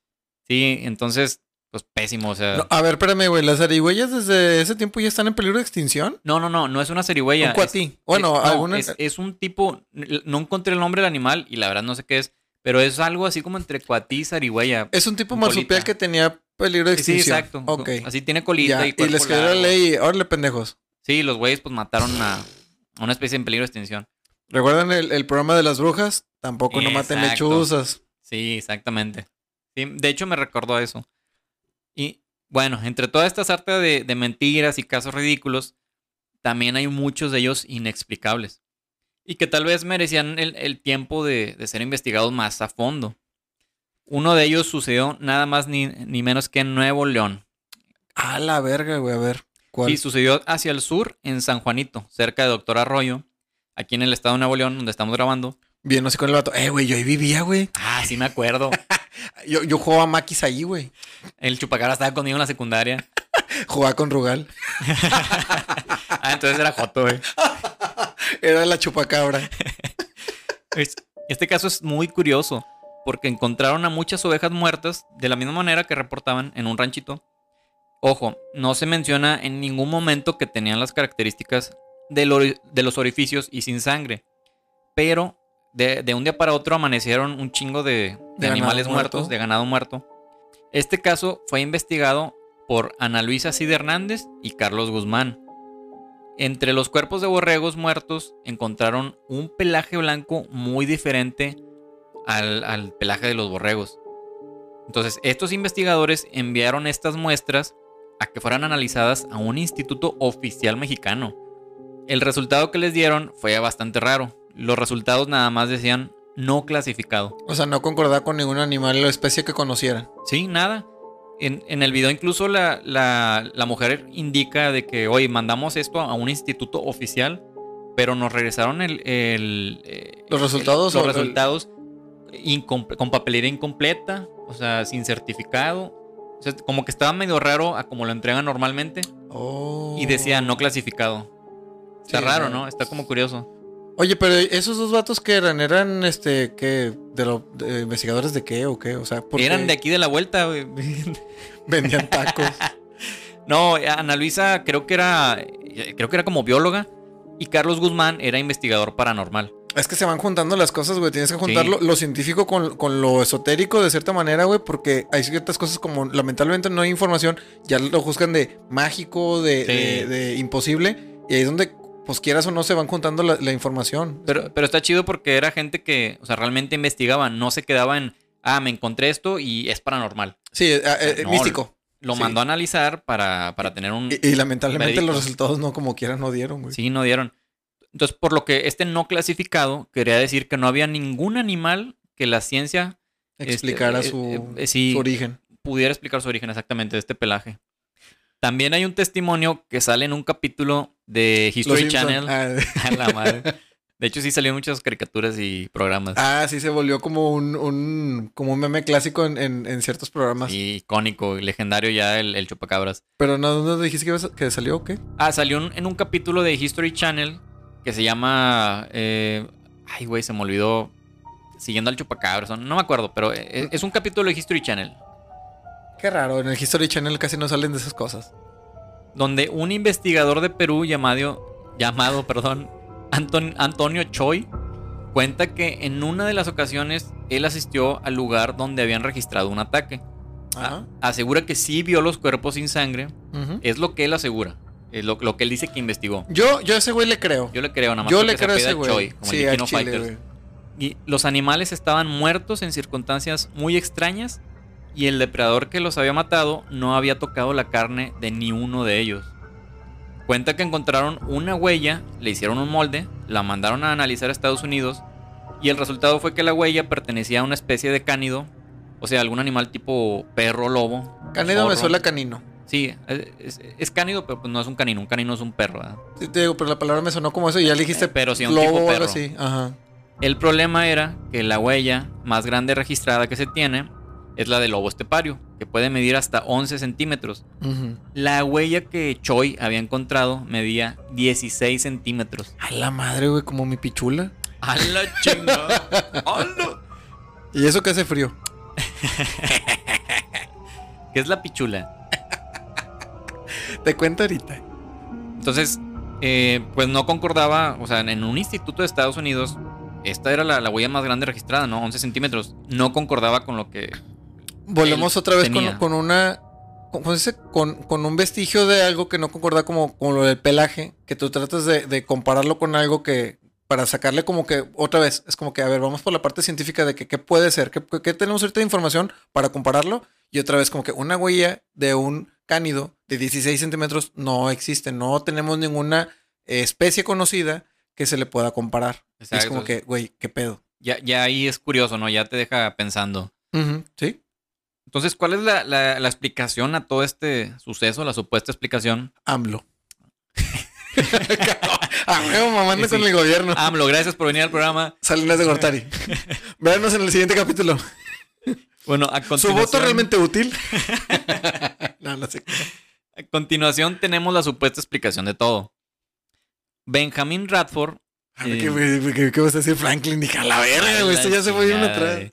Sí, entonces, pues pésimo, o sea... No, a ver, espérame, güey. ¿Las zarigüeyas desde ese tiempo ya están en peligro de extinción? No, no, no, no es una cerigüeya. Un es- cuatí. Bueno, es, no, alguna... es, es un tipo, no encontré el nombre del animal y la verdad no sé qué es, pero es algo así como entre cuatí y zarigüeya. Es un tipo marsupial que tenía peligro de Sí, extinción. exacto. Ok. Así tiene colita Ya, y y les quedó la ley. Órale, pendejos. Sí, los güeyes pues mataron a, a una especie en peligro de extinción. ¿Recuerdan el, el programa de las brujas? Tampoco no maten Exacto. lechuzas. Sí, exactamente. Sí, de hecho me recordó a eso. Y bueno, entre toda esta sarta de, de mentiras y casos ridículos, también hay muchos de ellos inexplicables. Y que tal vez merecían el, el tiempo de, de ser investigados más a fondo. Uno de ellos sucedió nada más ni, ni menos que en Nuevo León. A la verga, güey. A ver. ¿Cuál? Y sucedió hacia el sur, en San Juanito, cerca de Doctor Arroyo, aquí en el estado de Nuevo León, donde estamos grabando. Bien, no sé con el vato. Eh, güey, yo ahí vivía, güey. Ah, sí me acuerdo. Yo, yo jugaba maquis ahí, güey. El chupacabra estaba conmigo en la secundaria. Jugaba con Rugal. Ah, entonces era Joto, güey. Era la chupacabra. Es- Este caso es muy curioso porque encontraron a muchas ovejas muertas de la misma manera que reportaban en un ranchito. Ojo, no se menciona en ningún momento que tenían las características de los orificios y sin sangre. Pero de, de un día para otro amanecieron un chingo de, de De animales muertos, muerto. de ganado muerto. Este caso fue investigado por Ana Luisa Cid Hernández y Carlos Guzmán. Entre los cuerpos de borregos muertos encontraron un pelaje blanco muy diferente al, al pelaje de los borregos. Entonces, estos investigadores enviaron estas muestras a que fueran analizadas a un instituto oficial mexicano. El resultado que les dieron fue bastante raro. Los resultados nada más decían no clasificado. O sea, no concordaba con ningún animal o especie que conocieran. Sí, nada. En, en el video incluso la, la- la mujer indica de que, oye, mandamos esto a un instituto oficial, pero nos regresaron el, el, eh, ¿Los resultados el- los resultados con papelería incompleta, o sea, sin certificado. O sea, como que estaba medio raro a como lo entregan normalmente Oh. y decía no clasificado. Está Sí, raro. ¿no? Está como curioso. Oye, pero esos dos vatos que eran, eran este, ¿qué? ¿De, lo, de investigadores de qué o qué? O sea, porque Eran de aquí de la vuelta, güey. vendían tacos. No, Ana Luisa creo que era creo que era como bióloga y Carlos Guzmán era investigador paranormal. es que se van juntando las cosas, güey. Tienes que juntar Sí. lo, lo científico con, con lo esotérico de cierta manera, güey, porque hay ciertas cosas como lamentablemente no hay información, ya lo juzgan de mágico, de, Sí. de- de imposible, y ahí es donde, pues quieras o no, se van juntando la, la información. Pero, pero está chido porque era gente que, o sea, realmente investigaba, no se quedaba en, ah, me encontré esto y es paranormal. Sí, eh, eh, No, místico. Lo Sí. mandó a analizar para, para tener un... Y, y lamentablemente los resultados no como quieran no dieron, güey. Sí, no dieron. Entonces, por lo que este no clasificado quería decir que no había ningún animal que la ciencia Explicara este, su, eh, eh, sí, su origen. pudiera explicar su origen exactamente de este pelaje. También hay un testimonio que sale en un capítulo de History. Channel. Ah, A la madre. De hecho, sí salieron muchas caricaturas y programas. Ah, sí se volvió como un, un, como un meme clásico en, en, en ciertos programas. Sí, icónico, legendario ya el, el chupacabras. Pero no, no dijiste que, que salió o qué? Ah, salió un- en un capítulo de History Channel que se llama. eh, ay, güey, se me olvidó. Siguiendo al chupacabras. No, me acuerdo, pero eh, es un capítulo de History Channel. Qué raro, en el History Channel casi no salen de esas cosas. Donde un investigador de Perú llamado. Llamado, perdón. Anton- Antonio Choi. Cuenta que en una de las ocasiones él asistió al lugar donde habían registrado un ataque. Ajá. Asegura que sí vio los cuerpos sin sangre. Es lo que él asegura. Es lo, lo que él dice que investigó. Yo, yo a ese güey le creo. Yo le creo, nada más. Yo le creo a ese güey. Choi, como Sí, el chile, Fighters. güey. Y los animales estaban muertos en circunstancias muy extrañas. Y el depredador que los había matado no había tocado la carne de ni uno de ellos. Cuenta que encontraron una huella, le hicieron un molde, la mandaron a analizar a Estados Unidos. Y el resultado fue que la huella pertenecía a una especie de cánido. O sea, algún animal tipo perro, lobo. Cánido me suena canino. Sí, es, es- es cánido, pero pues no es un canino. Un canino es un perro. ¿verdad? Sí, te digo, pero la palabra me sonó como eso y ya le dijiste Eh, pero sí, un lobo tipo perro. así. Ajá. El problema era que la huella más grande registrada que se tiene es la del lobo estepario, que puede medir hasta 11 centímetros. La huella que Choi había encontrado medía 16 centímetros. A la madre, güey, como mi pichula. ¡A la chingada! ¡Hala! Y eso que hace frío. ¿Qué es la pichula? Te cuento ahorita. Entonces, eh, pues no concordaba, o sea, en un instituto de Estados Unidos, esta era la, la huella más grande registrada, ¿no? 11 centímetros. No concordaba con lo que... Volvemos otra vez con, con una. Con, ¿cómo se dice? Con- con un vestigio de algo que no concorda como, como lo del pelaje. Que tú tratas de, de compararlo con algo que. Para sacarle como que. Otra vez. Es como que, a ver, vamos por la parte científica de que qué puede ser. ¿Qué, qué tenemos ahorita de información para compararlo? Y otra vez, como que una huella de un cánido de 16 centímetros no existe. No tenemos ninguna especie conocida que se le pueda comparar. Y es Exacto. como que, güey, ¿qué pedo? Ya, ya ahí es curioso, ¿no? Ya te deja pensando. ¿Sí? Entonces, ¿cuál es la, la- la explicación a todo este suceso, la supuesta explicación? AMLO. ah, huevo, mamando Sí, sí. con el gobierno. AMLO, gracias por venir al programa. Salinas de Gortari. Véanos en el siguiente capítulo. Bueno, a ¿Su continuación, voto realmente útil? no, no sé. a continuación tenemos la supuesta explicación de todo. Benjamin Radford. A ver, eh, ¿Qué, qué- qué vas a decir Franklin? Dije, a la verga, güey. Esto ya se fue bien atrás.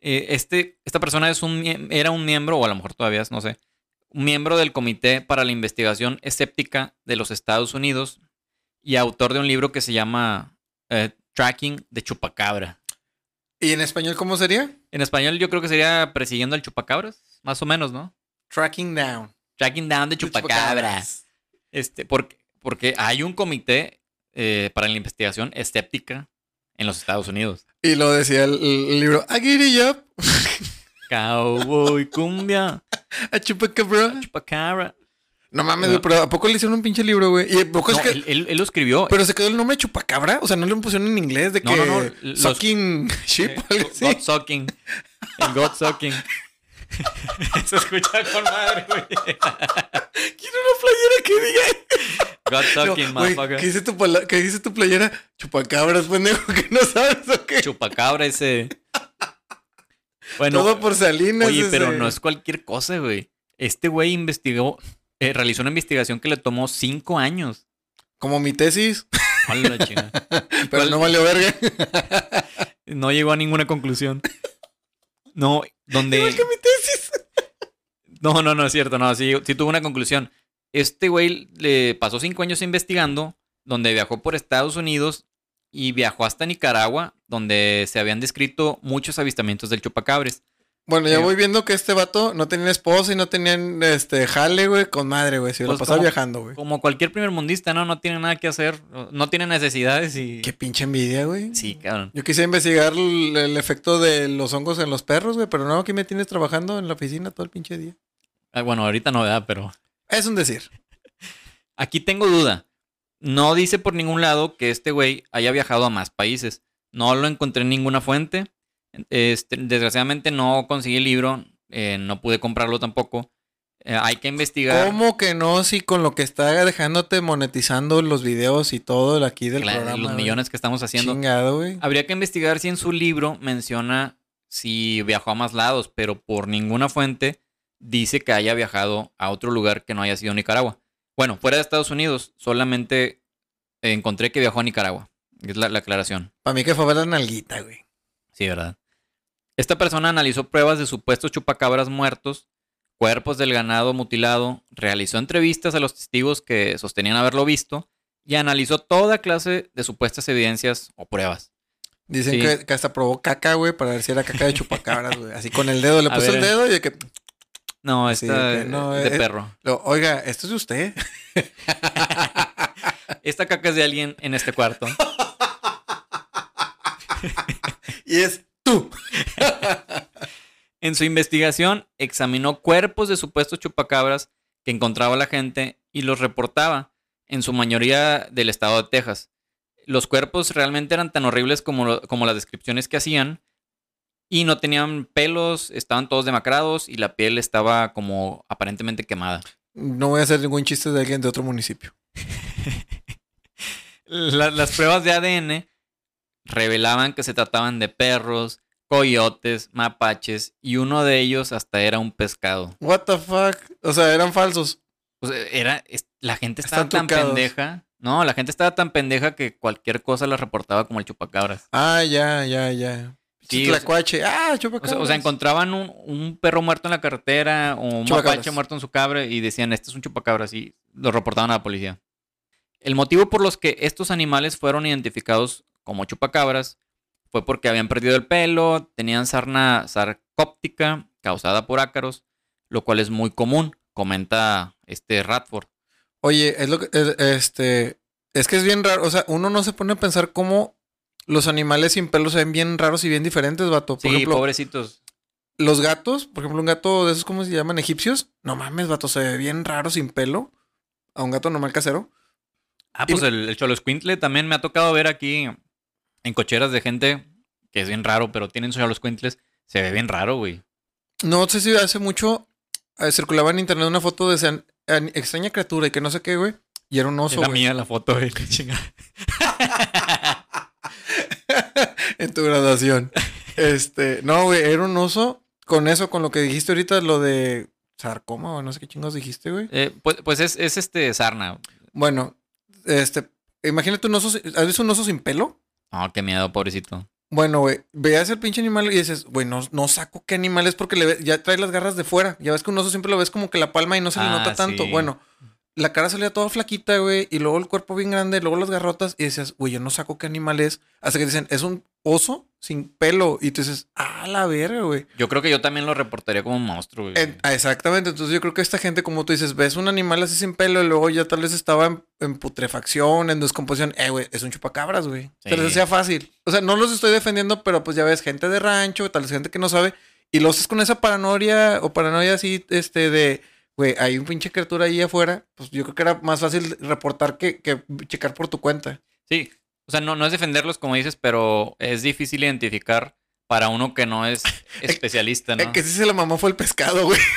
Eh. Este, esta persona es un, era un miembro, o a lo mejor todavía es, no sé, un miembro del Comité para la Investigación Escéptica de los Estados Unidos y autor de un libro que se llama eh, Tracking de Chupacabra. ¿Y en español cómo sería? En español yo creo que sería Persiguiendo al Chupacabras, más o menos, ¿no? Tracking down. Tracking down de Chupacabra. Este, porque, porque hay un comité eh, para la investigación escéptica en los Estados Unidos. Y lo decía el, el libro. I get it up. Cowboy cumbia, A chupacabra. chupacabra. No mames, güey, pero ¿a poco le hicieron un pinche libro, güey? Y a poco No, es que... él, él- él lo escribió. Pero se quedó el nombre chupacabra. O sea, no le pusieron en inglés de que. No, no, no, los- Sucking sheep Eh, o algo así. God sucking. El God sucking. Se escucha con madre, güey. Quiero una playera que diga. God No, sucking, güey, motherfucker. ¿qué, dice tu ¿Qué dice tu playera? Chupacabras, pendejo, que no sabes o qué. Chupacabra ese. Bueno, Todo por Salinas. oye, pero no es cualquier cosa, güey. Este güey investigó, eh, realizó una investigación que le tomó cinco años. Como mi tesis, Hola, pero cuál- no valió verga. No llegó a ninguna conclusión. No, donde. Igual que mi tesis. No, no, no es cierto, no, sí, sí tuvo una conclusión. Este güey le pasó cinco años investigando, donde viajó por Estados Unidos y viajó hasta Nicaragua, donde se habían descrito muchos avistamientos del chupacabres. Bueno, ya voy viendo que este vato no tenía esposa y no tenían este jale, güey, con madre, güey. Si lo Pues pasaba como- viajando, güey. Como cualquier primer mundista, ¿no? No tiene nada que hacer, no tiene necesidades y... Qué pinche envidia, güey. Sí, cabrón. Yo quise investigar el, el efecto de los hongos en los perros, güey, pero no, aquí me tienes trabajando en la oficina todo el pinche día. Ah, Bueno, ahorita no, ¿verdad? Pero Es un decir. aquí tengo duda. No dice por ningún lado que este güey haya viajado a más países. No lo encontré en ninguna fuente. Este, desgraciadamente no conseguí el libro. eh, no pude comprarlo tampoco. Eh, hay que investigar. ¿Cómo que no? Si con lo que está dejándote monetizando los videos y todo el aquí del Claro, programa. los millones que estamos haciendo. Chingado. Habría que investigar si en su libro menciona si viajó a más lados, pero por ninguna fuente dice que haya viajado a otro lugar que no haya sido Nicaragua. Bueno, fuera de Estados Unidos, solamente encontré que viajó a Nicaragua. Es la, la aclaración. Para mí que fue a ver la nalguita, güey. Sí, ¿verdad? Esta persona analizó pruebas de supuestos chupacabras muertos, cuerpos del ganado mutilado, realizó entrevistas a los testigos que sostenían haberlo visto y analizó toda clase de supuestas evidencias o pruebas. Dicen Sí. que, que hasta probó caca, güey, para ver si era caca de chupacabras, güey. Así con el dedo, le puso ver, el dedo y de que... No, Sí, esta ok, no, de eh, perro. lo- Oiga, esto es de usted. Esta caca es de alguien en este cuarto. Y es tú. En su investigación, examinó cuerpos de supuestos chupacabras que encontraba la gente y los reportaba, en su mayoría del estado de Texas. Los cuerpos realmente eran tan horribles como, como las descripciones que hacían y no tenían pelos, estaban todos demacrados y la piel estaba como aparentemente quemada. No voy a hacer ningún chiste de alguien de otro municipio. La- las pruebas de ADN revelaban que se trataban de perros, coyotes, mapaches y uno de ellos hasta era un pescado. What the fuck? O sea, eran falsos. O sea, era, la gente Están estaba tan trucados. pendeja. No, la gente estaba tan pendeja que cualquier cosa la reportaba como el chupacabras. Ah, ya, ya, ya. Sí, Tlacuache. Ah, O chupacabras. sea, o sea, encontraban un, un perro muerto en la carretera o un mapache muerto en su cabra y decían, este es un chupacabras y lo reportaban a la policía. El motivo por los que estos animales fueron identificados como chupacabras fue porque habían perdido el pelo, tenían sarna sarcóptica causada por ácaros, lo cual es muy común, comenta este Radford. Oye, es lo que, es- este, es que es bien raro, o sea, uno no se pone a pensar cómo los animales sin pelo se ven bien raros y bien diferentes, vato. Por Sí, ejemplo, pobrecitos. los gatos, por ejemplo, un gato de esos, ¿cómo se llaman? Egipcios. No mames, vato, se ve bien raro sin pelo. A un gato normal casero. Ah, Y pues el, el Cholo Escuintle también me ha tocado ver aquí en cocheras de gente que es bien raro, pero tienen Cholo Escuintles. Se ve bien raro, güey. No sé si hace mucho eh, circulaba en internet una foto de esa extraña criatura y que no sé qué, güey. Y era un oso, Era güey. mía la foto, güey. qué chingada. en tu graduación. Este, no, güey, era un oso. Con eso, con lo que dijiste ahorita, lo de sarcoma o no sé qué chingos dijiste, güey. Eh, pues, pues es, es este sarna. Bueno, este, imagínate un oso, ¿has visto un oso sin pelo? Oh, qué miedo, pobrecito. Bueno, güey, veas el pinche animal y dices, güey, no, no saco qué animal es porque le ve- ya trae las garras de fuera. Ya ves que un oso siempre lo ves como que la palma y no se le Ah, nota tanto. sí. Bueno, la cara salía toda flaquita, güey, y luego el cuerpo bien grande, luego las garrotas y decías, güey, yo no saco qué animal es. Hasta que dicen, es un oso sin pelo. Y tú dices, ah, la verga, güey. Yo creo que yo también lo reportaría como un monstruo, güey. En- ah, exactamente, entonces yo creo que esta gente, como tú dices, ves un animal así sin pelo y luego ya tal vez estaba en, en putrefacción, en descomposición, eh, güey, es un chupacabras, güey. Se les Sí. hacía fácil. O sea, no los estoy defendiendo, pero pues ya ves, gente de rancho, tal vez gente que no sabe, y los haces con esa paranoia o paranoia así, este, de güey, hay un pinche criatura ahí afuera, pues yo creo que era más fácil reportar que, que checar por tu cuenta. Sí, o sea, no, no es defenderlos como dices, pero es difícil identificar para uno que no es especialista, ¿no? El que sí se la mamó fue el pescado, güey.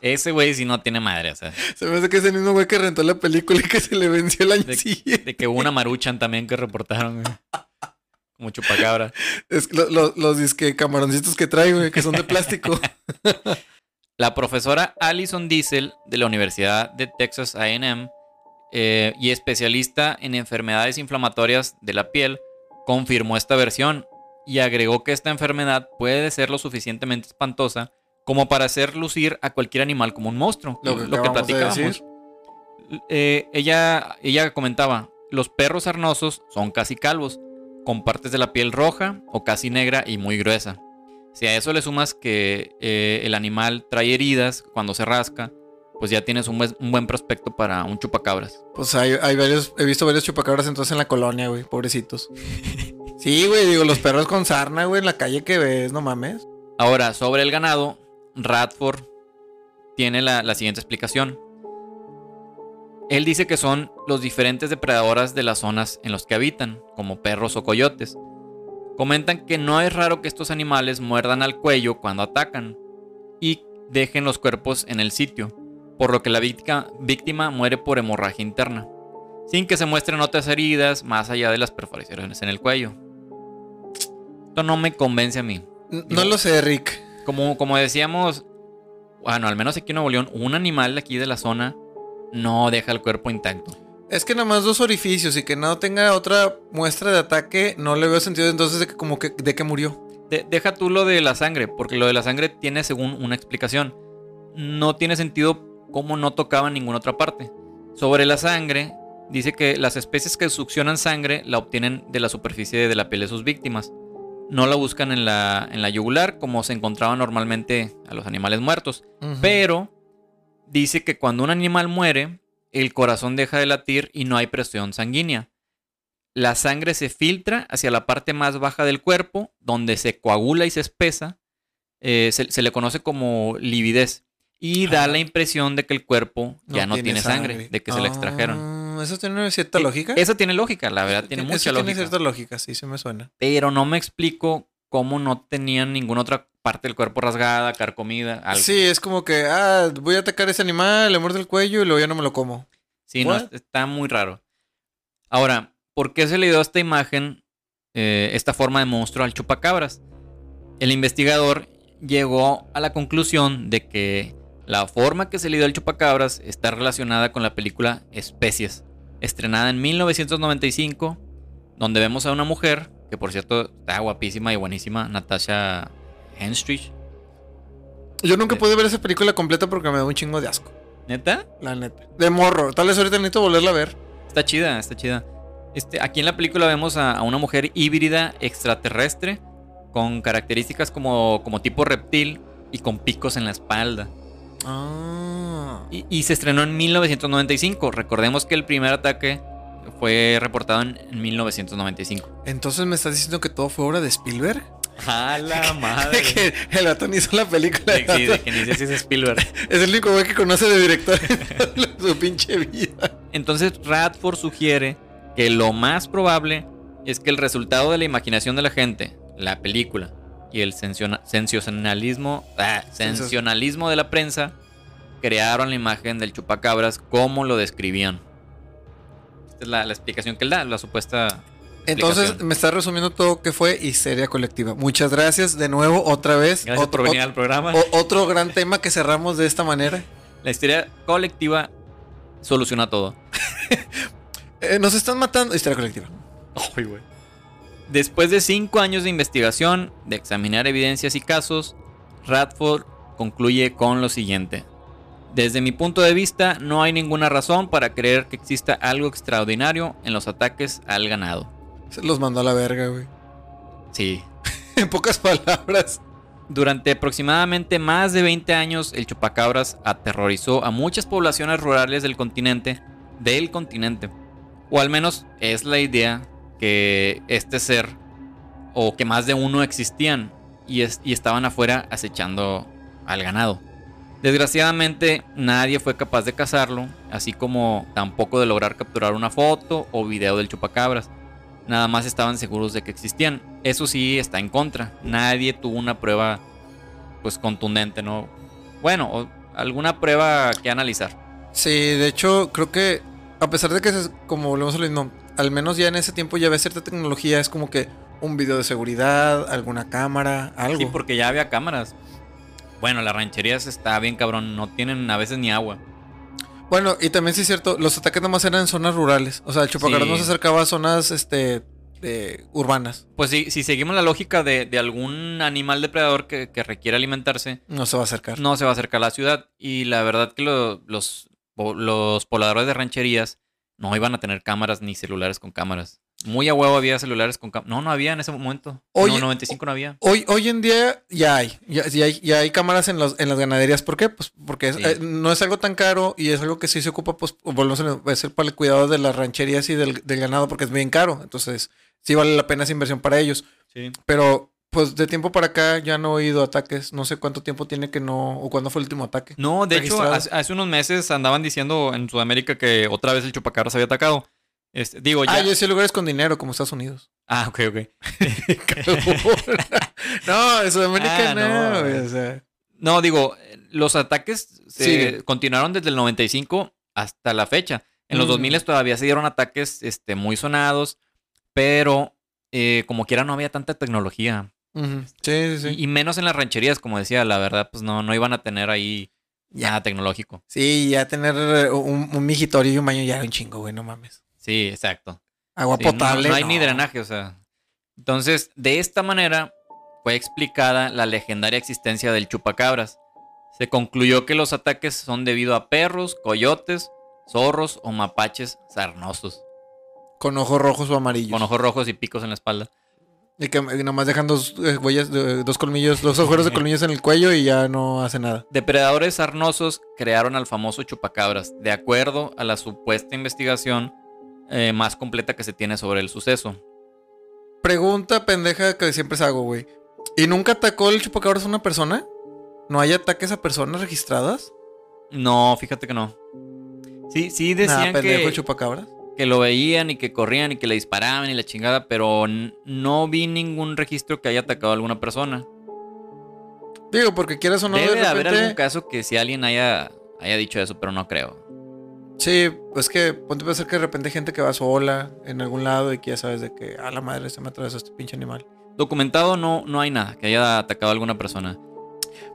Ese güey sí no tiene madre, o sea. Se me hace que es el mismo güey que rentó la película y que se le venció el año De, siguiente. de que hubo una maruchan también que reportaron, güey. Como chupacabra. Es lo- lo- los disque camaroncitos que trae, güey, que son de plástico. La profesora Alison Diesel de la Universidad de Texas AM eh, y especialista en enfermedades inflamatorias de la piel confirmó esta versión y agregó que esta enfermedad puede ser lo suficientemente espantosa como para hacer lucir a cualquier animal como un monstruo, Lo que lo platicábamos. Eh, ella, ella comentaba, los perros arnosos son casi calvos, con partes de la piel roja o casi negra y muy gruesa. Si a eso le sumas que eh, el animal trae heridas cuando se rasca, pues ya tienes un buen, un buen prospecto para un chupacabras. Pues hay, hay varios, he visto varios chupacabras entonces en la colonia, güey, pobrecitos. Sí, güey, digo, los perros con sarna, güey, en la calle que ves, no mames. Ahora, sobre el ganado, Radford tiene la, la siguiente explicación. Él dice que son los diferentes depredadoras de las zonas en los que habitan, como perros o coyotes. Comentan que no es raro que estos animales muerdan al cuello cuando atacan y dejen los cuerpos en el sitio, por lo que la víctima, muere por hemorragia interna, sin que se muestren otras heridas más allá de las perforaciones en el cuello. Esto no me convence a mí. No lo sé, Rick. Como, como decíamos, bueno, al menos aquí en Nuevo León, un animal de aquí de la zona no deja el cuerpo intacto. Es que nada más dos orificios y que no tenga otra muestra de ataque, no le veo sentido entonces de que como que de que murió. De- deja tú lo de la sangre, porque lo de la sangre tiene según una explicación. No tiene sentido cómo no tocaba en ninguna otra parte. Sobre la sangre, dice que las especies que succionan sangre la obtienen de la superficie de la piel de sus víctimas. No la buscan en la, en la yugular como se encontraba normalmente a los animales muertos. Pero dice que cuando un animal muere, el corazón deja de latir y no hay presión sanguínea. La sangre se filtra hacia la parte más baja del cuerpo, donde se coagula y se espesa. Eh, se, se le conoce como lividez. Y da la impresión de que el cuerpo ya no, tiene, sangre, de que se la extrajeron. Ah, ¿Eso tiene cierta lógica? Eso tiene lógica, la verdad, tiene Eso mucha tiene lógica. cierta lógica, sí, se me suena. Pero no me explico cómo no tenían ninguna otra parte del cuerpo rasgada, carcomida, algo. Sí, es como que, ah, voy a atacar a ese animal, le muerdo el cuello y luego ya no me lo como. Sí, no, está muy raro. Ahora, ¿por qué se le dio esta imagen, eh, esta forma de monstruo al chupacabras? El investigador llegó a la conclusión de que la forma que se le dio al chupacabras está relacionada con la película Especies, estrenada en 1995, donde vemos a una mujer, que por cierto está guapísima y buenísima, Natasha Henstridge. Yo nunca Sí. pude ver esa película completa porque me da un chingo de asco, ¿Neta? la neta. De morro, tal vez ahorita necesito volverla a ver. Está chida, está chida. Este, aquí en la película vemos a, a una mujer híbrida extraterrestre con características como, como tipo reptil y con picos en la espalda. Ah. Y, y se estrenó en 1995. Recordemos que el primer ataque fue reportado en, en 1995. Entonces me estás diciendo que todo fue obra de Spielberg. ¡A la madre! que el ratón hizo la película. Sí, de si es Spielberg. Es el único güey que conoce de director en su pinche vida. Entonces Radford sugiere que lo más probable es que el resultado de la imaginación de la gente, la película y el sensacionalismo, ah, sensacionalismo de la prensa crearon la imagen del chupacabras como lo describían. Esta es la, la explicación que él da, la supuesta. Entonces me está resumiendo todo que fue histeria colectiva. Muchas gracias de nuevo, otra vez. Gracias Ot- por venir al programa. otro gran tema que cerramos de esta manera. La histeria colectiva soluciona todo. Eh, nos están matando. Histeria colectiva. Después de cinco años de investigación, de examinar evidencias y casos, Radford concluye con lo siguiente. Desde mi punto de vista, no hay ninguna razón para creer que exista algo extraordinario en los ataques al ganado. Se los mandó a la verga, güey. Sí. En pocas palabras. Durante aproximadamente más de 20 años, el chupacabras aterrorizó a muchas poblaciones rurales del continente, del continente. O al menos es la idea que este ser, o que más de uno existían y, es- y estaban afuera acechando al ganado. Desgraciadamente nadie fue capaz de cazarlo, así como tampoco de lograr capturar una foto o video del chupacabras. Nada más estaban seguros de que existían. Eso sí está en contra. Nadie tuvo una prueba pues contundente, ¿no? Bueno, alguna prueba que analizar. Sí, de hecho, creo que a pesar de que, es, como volvemos a lo mismo, al menos ya en ese tiempo ya había cierta tecnología, es como que un video de seguridad, alguna cámara, algo. Sí, porque ya había cámaras. Bueno, las rancherías está bien cabrón, no tienen a veces ni agua. Bueno, y también sí es cierto, los ataques nomás eran en zonas rurales. O sea, el chupacabras Sí. no se acercaba a zonas este de- urbanas. Pues sí, si seguimos la lógica de, de algún animal depredador que, que requiere alimentarse, No se va a acercar. no se va a acercar a la ciudad. Y la verdad que lo- los, los pobladores de rancherías no iban a tener cámaras ni celulares con cámaras. Muy a huevo había celulares con cámaras. No, no había en ese momento. Oye, no, 95 no había. Hoy, hoy en día ya hay, ya, ya hay, ya hay cámaras en, los, en las ganaderías. ¿Por qué? Pues porque es- Sí. eh, no es algo tan caro y es algo que sí se ocupa, pues volvemos a ser para el cuidado de las rancherías y del, del ganado porque es bien caro. Entonces, sí vale la pena esa inversión para ellos. Sí. Pero, pues de tiempo para acá ya no he oído ataques. No sé cuánto tiempo tiene que no, o cuándo fue el último ataque. No, de hecho, registrado. hace, hace unos meses andaban diciendo en Sudamérica que otra vez el chupacabras había atacado. Este, digo, ya. Ah, yo decía lugares con dinero, como Estados Unidos. Ah, ok, ok. no, en Sudamérica Ah, no, no. güey, o sea. No, digo, los ataques se Siguen. continuaron desde el 95 hasta la fecha. En los Mm. 2000 todavía se dieron ataques este, muy sonados, pero eh, como quiera no había tanta tecnología. Ujú, Sí, sí, sí. Y, y menos en las rancherías, como decía, la verdad, pues no, no iban a tener ahí nada tecnológico. Sí, ya tener eh, un, un migitorio y un baño ya era un chingo, güey, no mames. Sí, exacto. Agua Sí, potable. No, hay ni drenaje, o sea. Entonces, de esta manera fue explicada la legendaria existencia del chupacabras. Se concluyó que los ataques son debido a perros, coyotes, zorros o mapaches sarnosos, Con ojos rojos o amarillos. con ojos rojos y picos en la espalda. Y que nomás dejan dos eh, huellas, de- dos colmillos, dos agujeros de colmillos en el cuello y ya no hace nada. Depredadores sarnosos crearon al famoso chupacabras, de acuerdo a la supuesta investigación eh, más completa que se tiene sobre el suceso. Pregunta pendeja que siempre se hago, güey. ¿Y nunca atacó el chupacabras a una persona? ¿No hay ataques a personas registradas? No, fíjate que no. Sí, sí decían Nada, pendejo que... el chupacabras. Que lo veían y que corrían y que le disparaban y la chingada, pero no vi ningún registro que haya atacado a alguna persona. Digo, porque quieras o no, Debe de haber algún caso que si alguien haya, haya dicho eso, pero no creo. Sí, pues que ponte a pensar que de repente hay gente que va sola en algún lado y que ya sabes de que a la madre se me atravesó este pinche animal. Documentado no, no hay nada que haya atacado a alguna persona.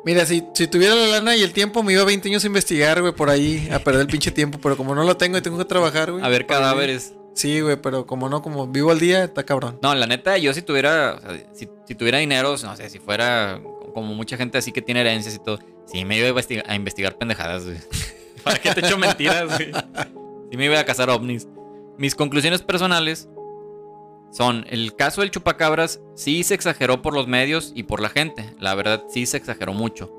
Mira, si, si tuviera la lana y el tiempo, me iba 20 años a investigar, güey, por ahí, a perder el pinche tiempo. Pero como no lo tengo y tengo que trabajar, güey. A ver cadáveres. Sí, güey, pero como no, como vivo al día, está cabrón. No, la neta, yo si tuviera, o sea, si, si tuviera dinero, no sé, si fuera como mucha gente así que tiene herencias y todo, sí me iba a investigar, a investigar pendejadas, güey. ¿Para qué te echo mentiras, güey? Sí me iba a cazar ovnis. Mis conclusiones personales son, el caso del chupacabras sí se exageró por los medios y por la gente. La verdad, sí se exageró mucho.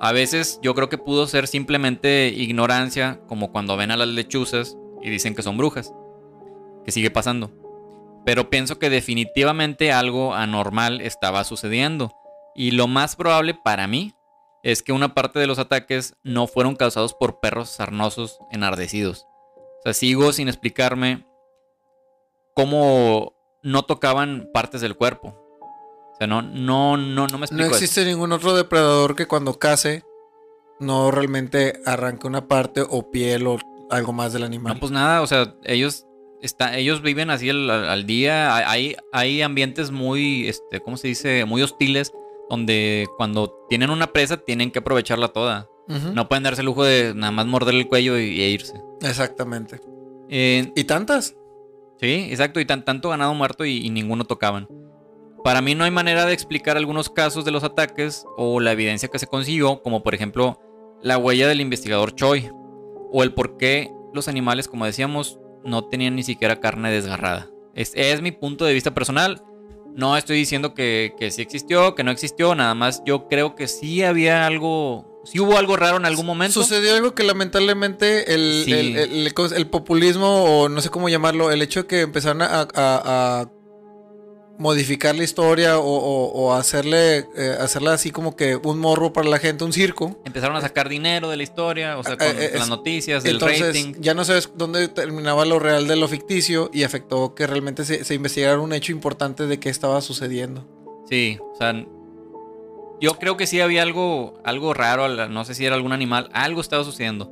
A veces yo creo que pudo ser simplemente ignorancia, como cuando ven a las lechuzas y dicen que son brujas. Que sigue pasando. Pero pienso que definitivamente algo anormal estaba sucediendo. Y lo más probable para mí es que una parte de los ataques no fueron causados por perros sarnosos enardecidos. O sea, sigo sin explicarme cómo no tocaban partes del cuerpo. O sea, no, no, no, no me No explico. eso. existe ningún otro depredador que cuando case no realmente arranque una parte o piel o algo más del animal. No, pues nada, o sea, ellos está, ellos viven así al, al día. Hay, hay ambientes muy, este, ¿cómo se dice? Muy hostiles, donde cuando tienen una presa tienen que aprovecharla toda. No pueden darse el lujo de nada más morder el cuello y, e irse. Exactamente. Eh, ¿Y tantas? Sí, exacto, y tan, tanto ganado muerto y, ninguno tocaban. Para mí no hay manera de explicar algunos casos de los ataques o la evidencia que se consiguió, como por ejemplo la huella del investigador Choi, o el por qué los animales, como decíamos, no tenían ni siquiera carne desgarrada. Es, es mi punto de vista personal. No estoy diciendo que, que sí existió, que no existió, nada más yo creo que sí había algo, sí hubo algo raro en algún momento. Sucedió algo que lamentablemente el, Sí. el- el- el- el populismo, o no sé cómo llamarlo, el hecho de que empezaron a, a- a modificar la historia o, o- o hacerle eh, hacerla así como que un morro para la gente, un circo. Empezaron a sacar dinero de la historia, o sea, con Eh, eh, las noticias, del Entonces rating. ya no sabes dónde terminaba lo real de lo ficticio y afectó que realmente se, se investigara un hecho importante de qué estaba sucediendo. Sí, o sea, yo creo que sí había algo, algo raro, no sé si era algún animal, algo estaba sucediendo,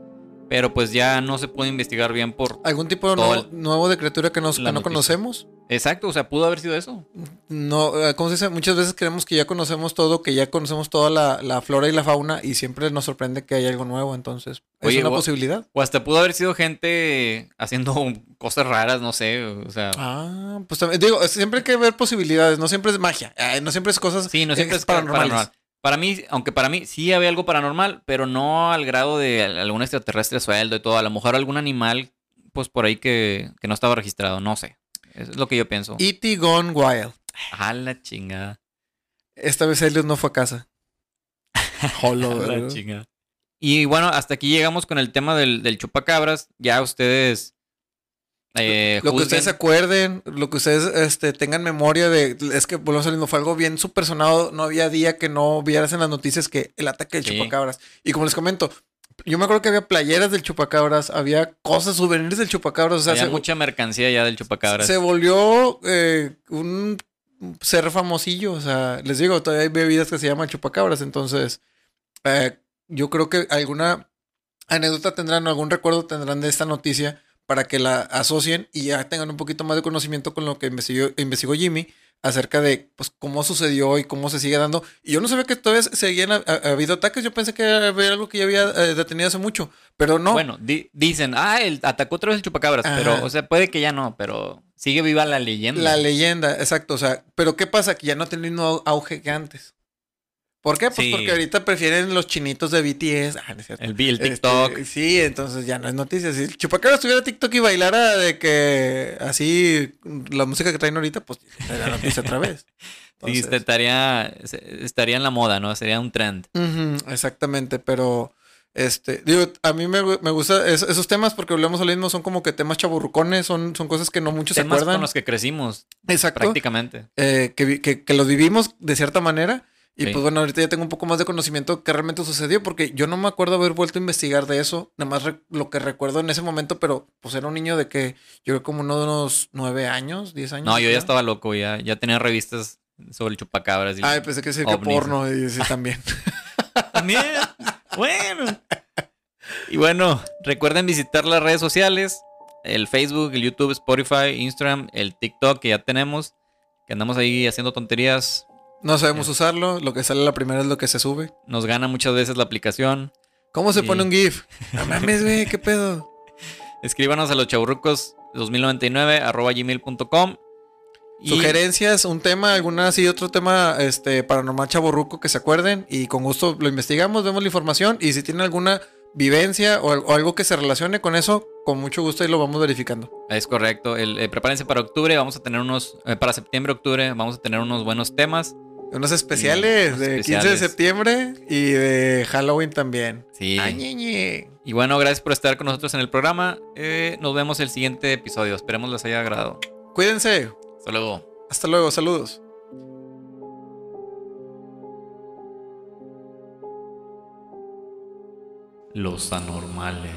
pero pues ya no se puede investigar bien por... ¿Algún tipo de nuevo, de criatura que, nos- que no conocemos? Exacto, o sea, pudo haber sido eso. No, eh, ¿cómo se dice? Muchas veces creemos que ya conocemos todo, que ya conocemos toda la, la flora y la fauna y siempre nos sorprende que hay algo nuevo, entonces es Oye, una o- posibilidad. O hasta pudo haber sido gente haciendo cosas raras, no sé, o sea... Ah, pues también digo, es- siempre hay que ver posibilidades, no siempre es magia, eh, no siempre es cosas Sí, no siempre eh, es paranormal. Para mí, aunque para mí sí había algo paranormal, pero no al grado de al- algún extraterrestre sueldo y todo. A lo mejor algún animal, pues por ahí que, que no estaba registrado, no sé. Es lo que yo pienso. E.T. Gone Wild. A la chingada. Esta vez Elliot no fue a casa. Jolo, A la chingada. Y bueno, hasta aquí llegamos con el tema del, del chupacabras. Ya ustedes. Eh, Lo que ustedes se acuerden, lo que ustedes este, tengan memoria de. Es que volvemos mismo, fue algo bien súper sonado. No había día que no vieras en las noticias que el ataque del Sí. chupacabras. Y como les comento, yo me acuerdo que había playeras del chupacabras, había cosas, souvenirs del chupacabras. O sea, Había se, mucha mercancía ya del chupacabras. se volvió eh, un ser famosillo. O sea, les digo, todavía hay bebidas que se llaman chupacabras. Entonces, eh, yo creo que alguna anécdota tendrán, algún recuerdo tendrán de esta noticia para que la asocien y ya tengan un poquito más de conocimiento con lo que investigó, investigó Jimmy acerca de pues cómo sucedió y cómo se sigue dando. Y yo no sabía que todavía seguían ha- ha- habido ataques. Yo pensé que era algo que ya había eh, detenido hace mucho, pero no. Bueno, di- dicen, ah, el, atacó otra vez el chupacabras. Ajá. Pero, o sea, puede que ya no, pero sigue viva la leyenda. La leyenda, exacto. O sea, pero ¿qué pasa? Que ya no el mismo auge que antes. ¿Por qué? Pues Sí. porque ahorita prefieren los chinitos de BTS. Ah, no es cierto. el, el Este, TikTok. sí, entonces ya no es noticia. Si el chupacabra estuviera TikTok y bailara de que así la música que traen ahorita, pues era noticia otra vez. Sí, Entonces, este, estaría, estaría en la moda, ¿no? Sería un trend. exactamente, pero este, digo, a mí me, me gusta es- esos temas porque volvemos al mismo, son como que temas chaburrucones, son, son cosas que no muchos se Temas acuerdan. con los que crecimos, Exacto. prácticamente. eh, que, que los vivimos de cierta manera. Y Sí. pues bueno, ahorita ya tengo un poco más de conocimiento que realmente sucedió, porque yo no me acuerdo haber vuelto a investigar de eso, nada más lo que recuerdo en ese momento, pero pues era un niño de que yo creo como uno de unos nueve años, diez años. No, yo ya estaba loco, ya, ya tenía revistas sobre el chupacabras. Y Ay, pensé que ovnis. porno, y sí también. También. bueno. Y bueno, recuerden visitar las redes sociales, el Facebook, el YouTube, Spotify, Instagram, el TikTok que ya tenemos, que andamos ahí haciendo tonterías. No sabemos usarlo, lo que sale la primera es lo que se sube. Nos gana muchas veces la aplicación. ¿Cómo se pone un GIF? No mames, güey, qué pedo. Escríbanos a los chaburrucos 2099 arroba gmail.com. Y- Sugerencias, un tema, alguna así, otro tema este, paranormal chaborruco que se acuerden y con gusto lo investigamos, vemos la información y si tienen alguna vivencia o, al- o algo que se relacione con eso, con mucho gusto ahí lo vamos verificando. Es correcto. El, eh, prepárense para octubre. Vamos a tener unos. eh, para septiembre, octubre. Vamos a tener unos buenos temas. Unos especiales unos de 15 de especiales. septiembre y de Halloween también. Sí. Ay, ñe, ñe. Y bueno, gracias por estar con nosotros en el programa. Eh, nos vemos el siguiente episodio. Esperemos les haya agradado. Cuídense. Hasta luego. Hasta luego, saludos. Los anormales.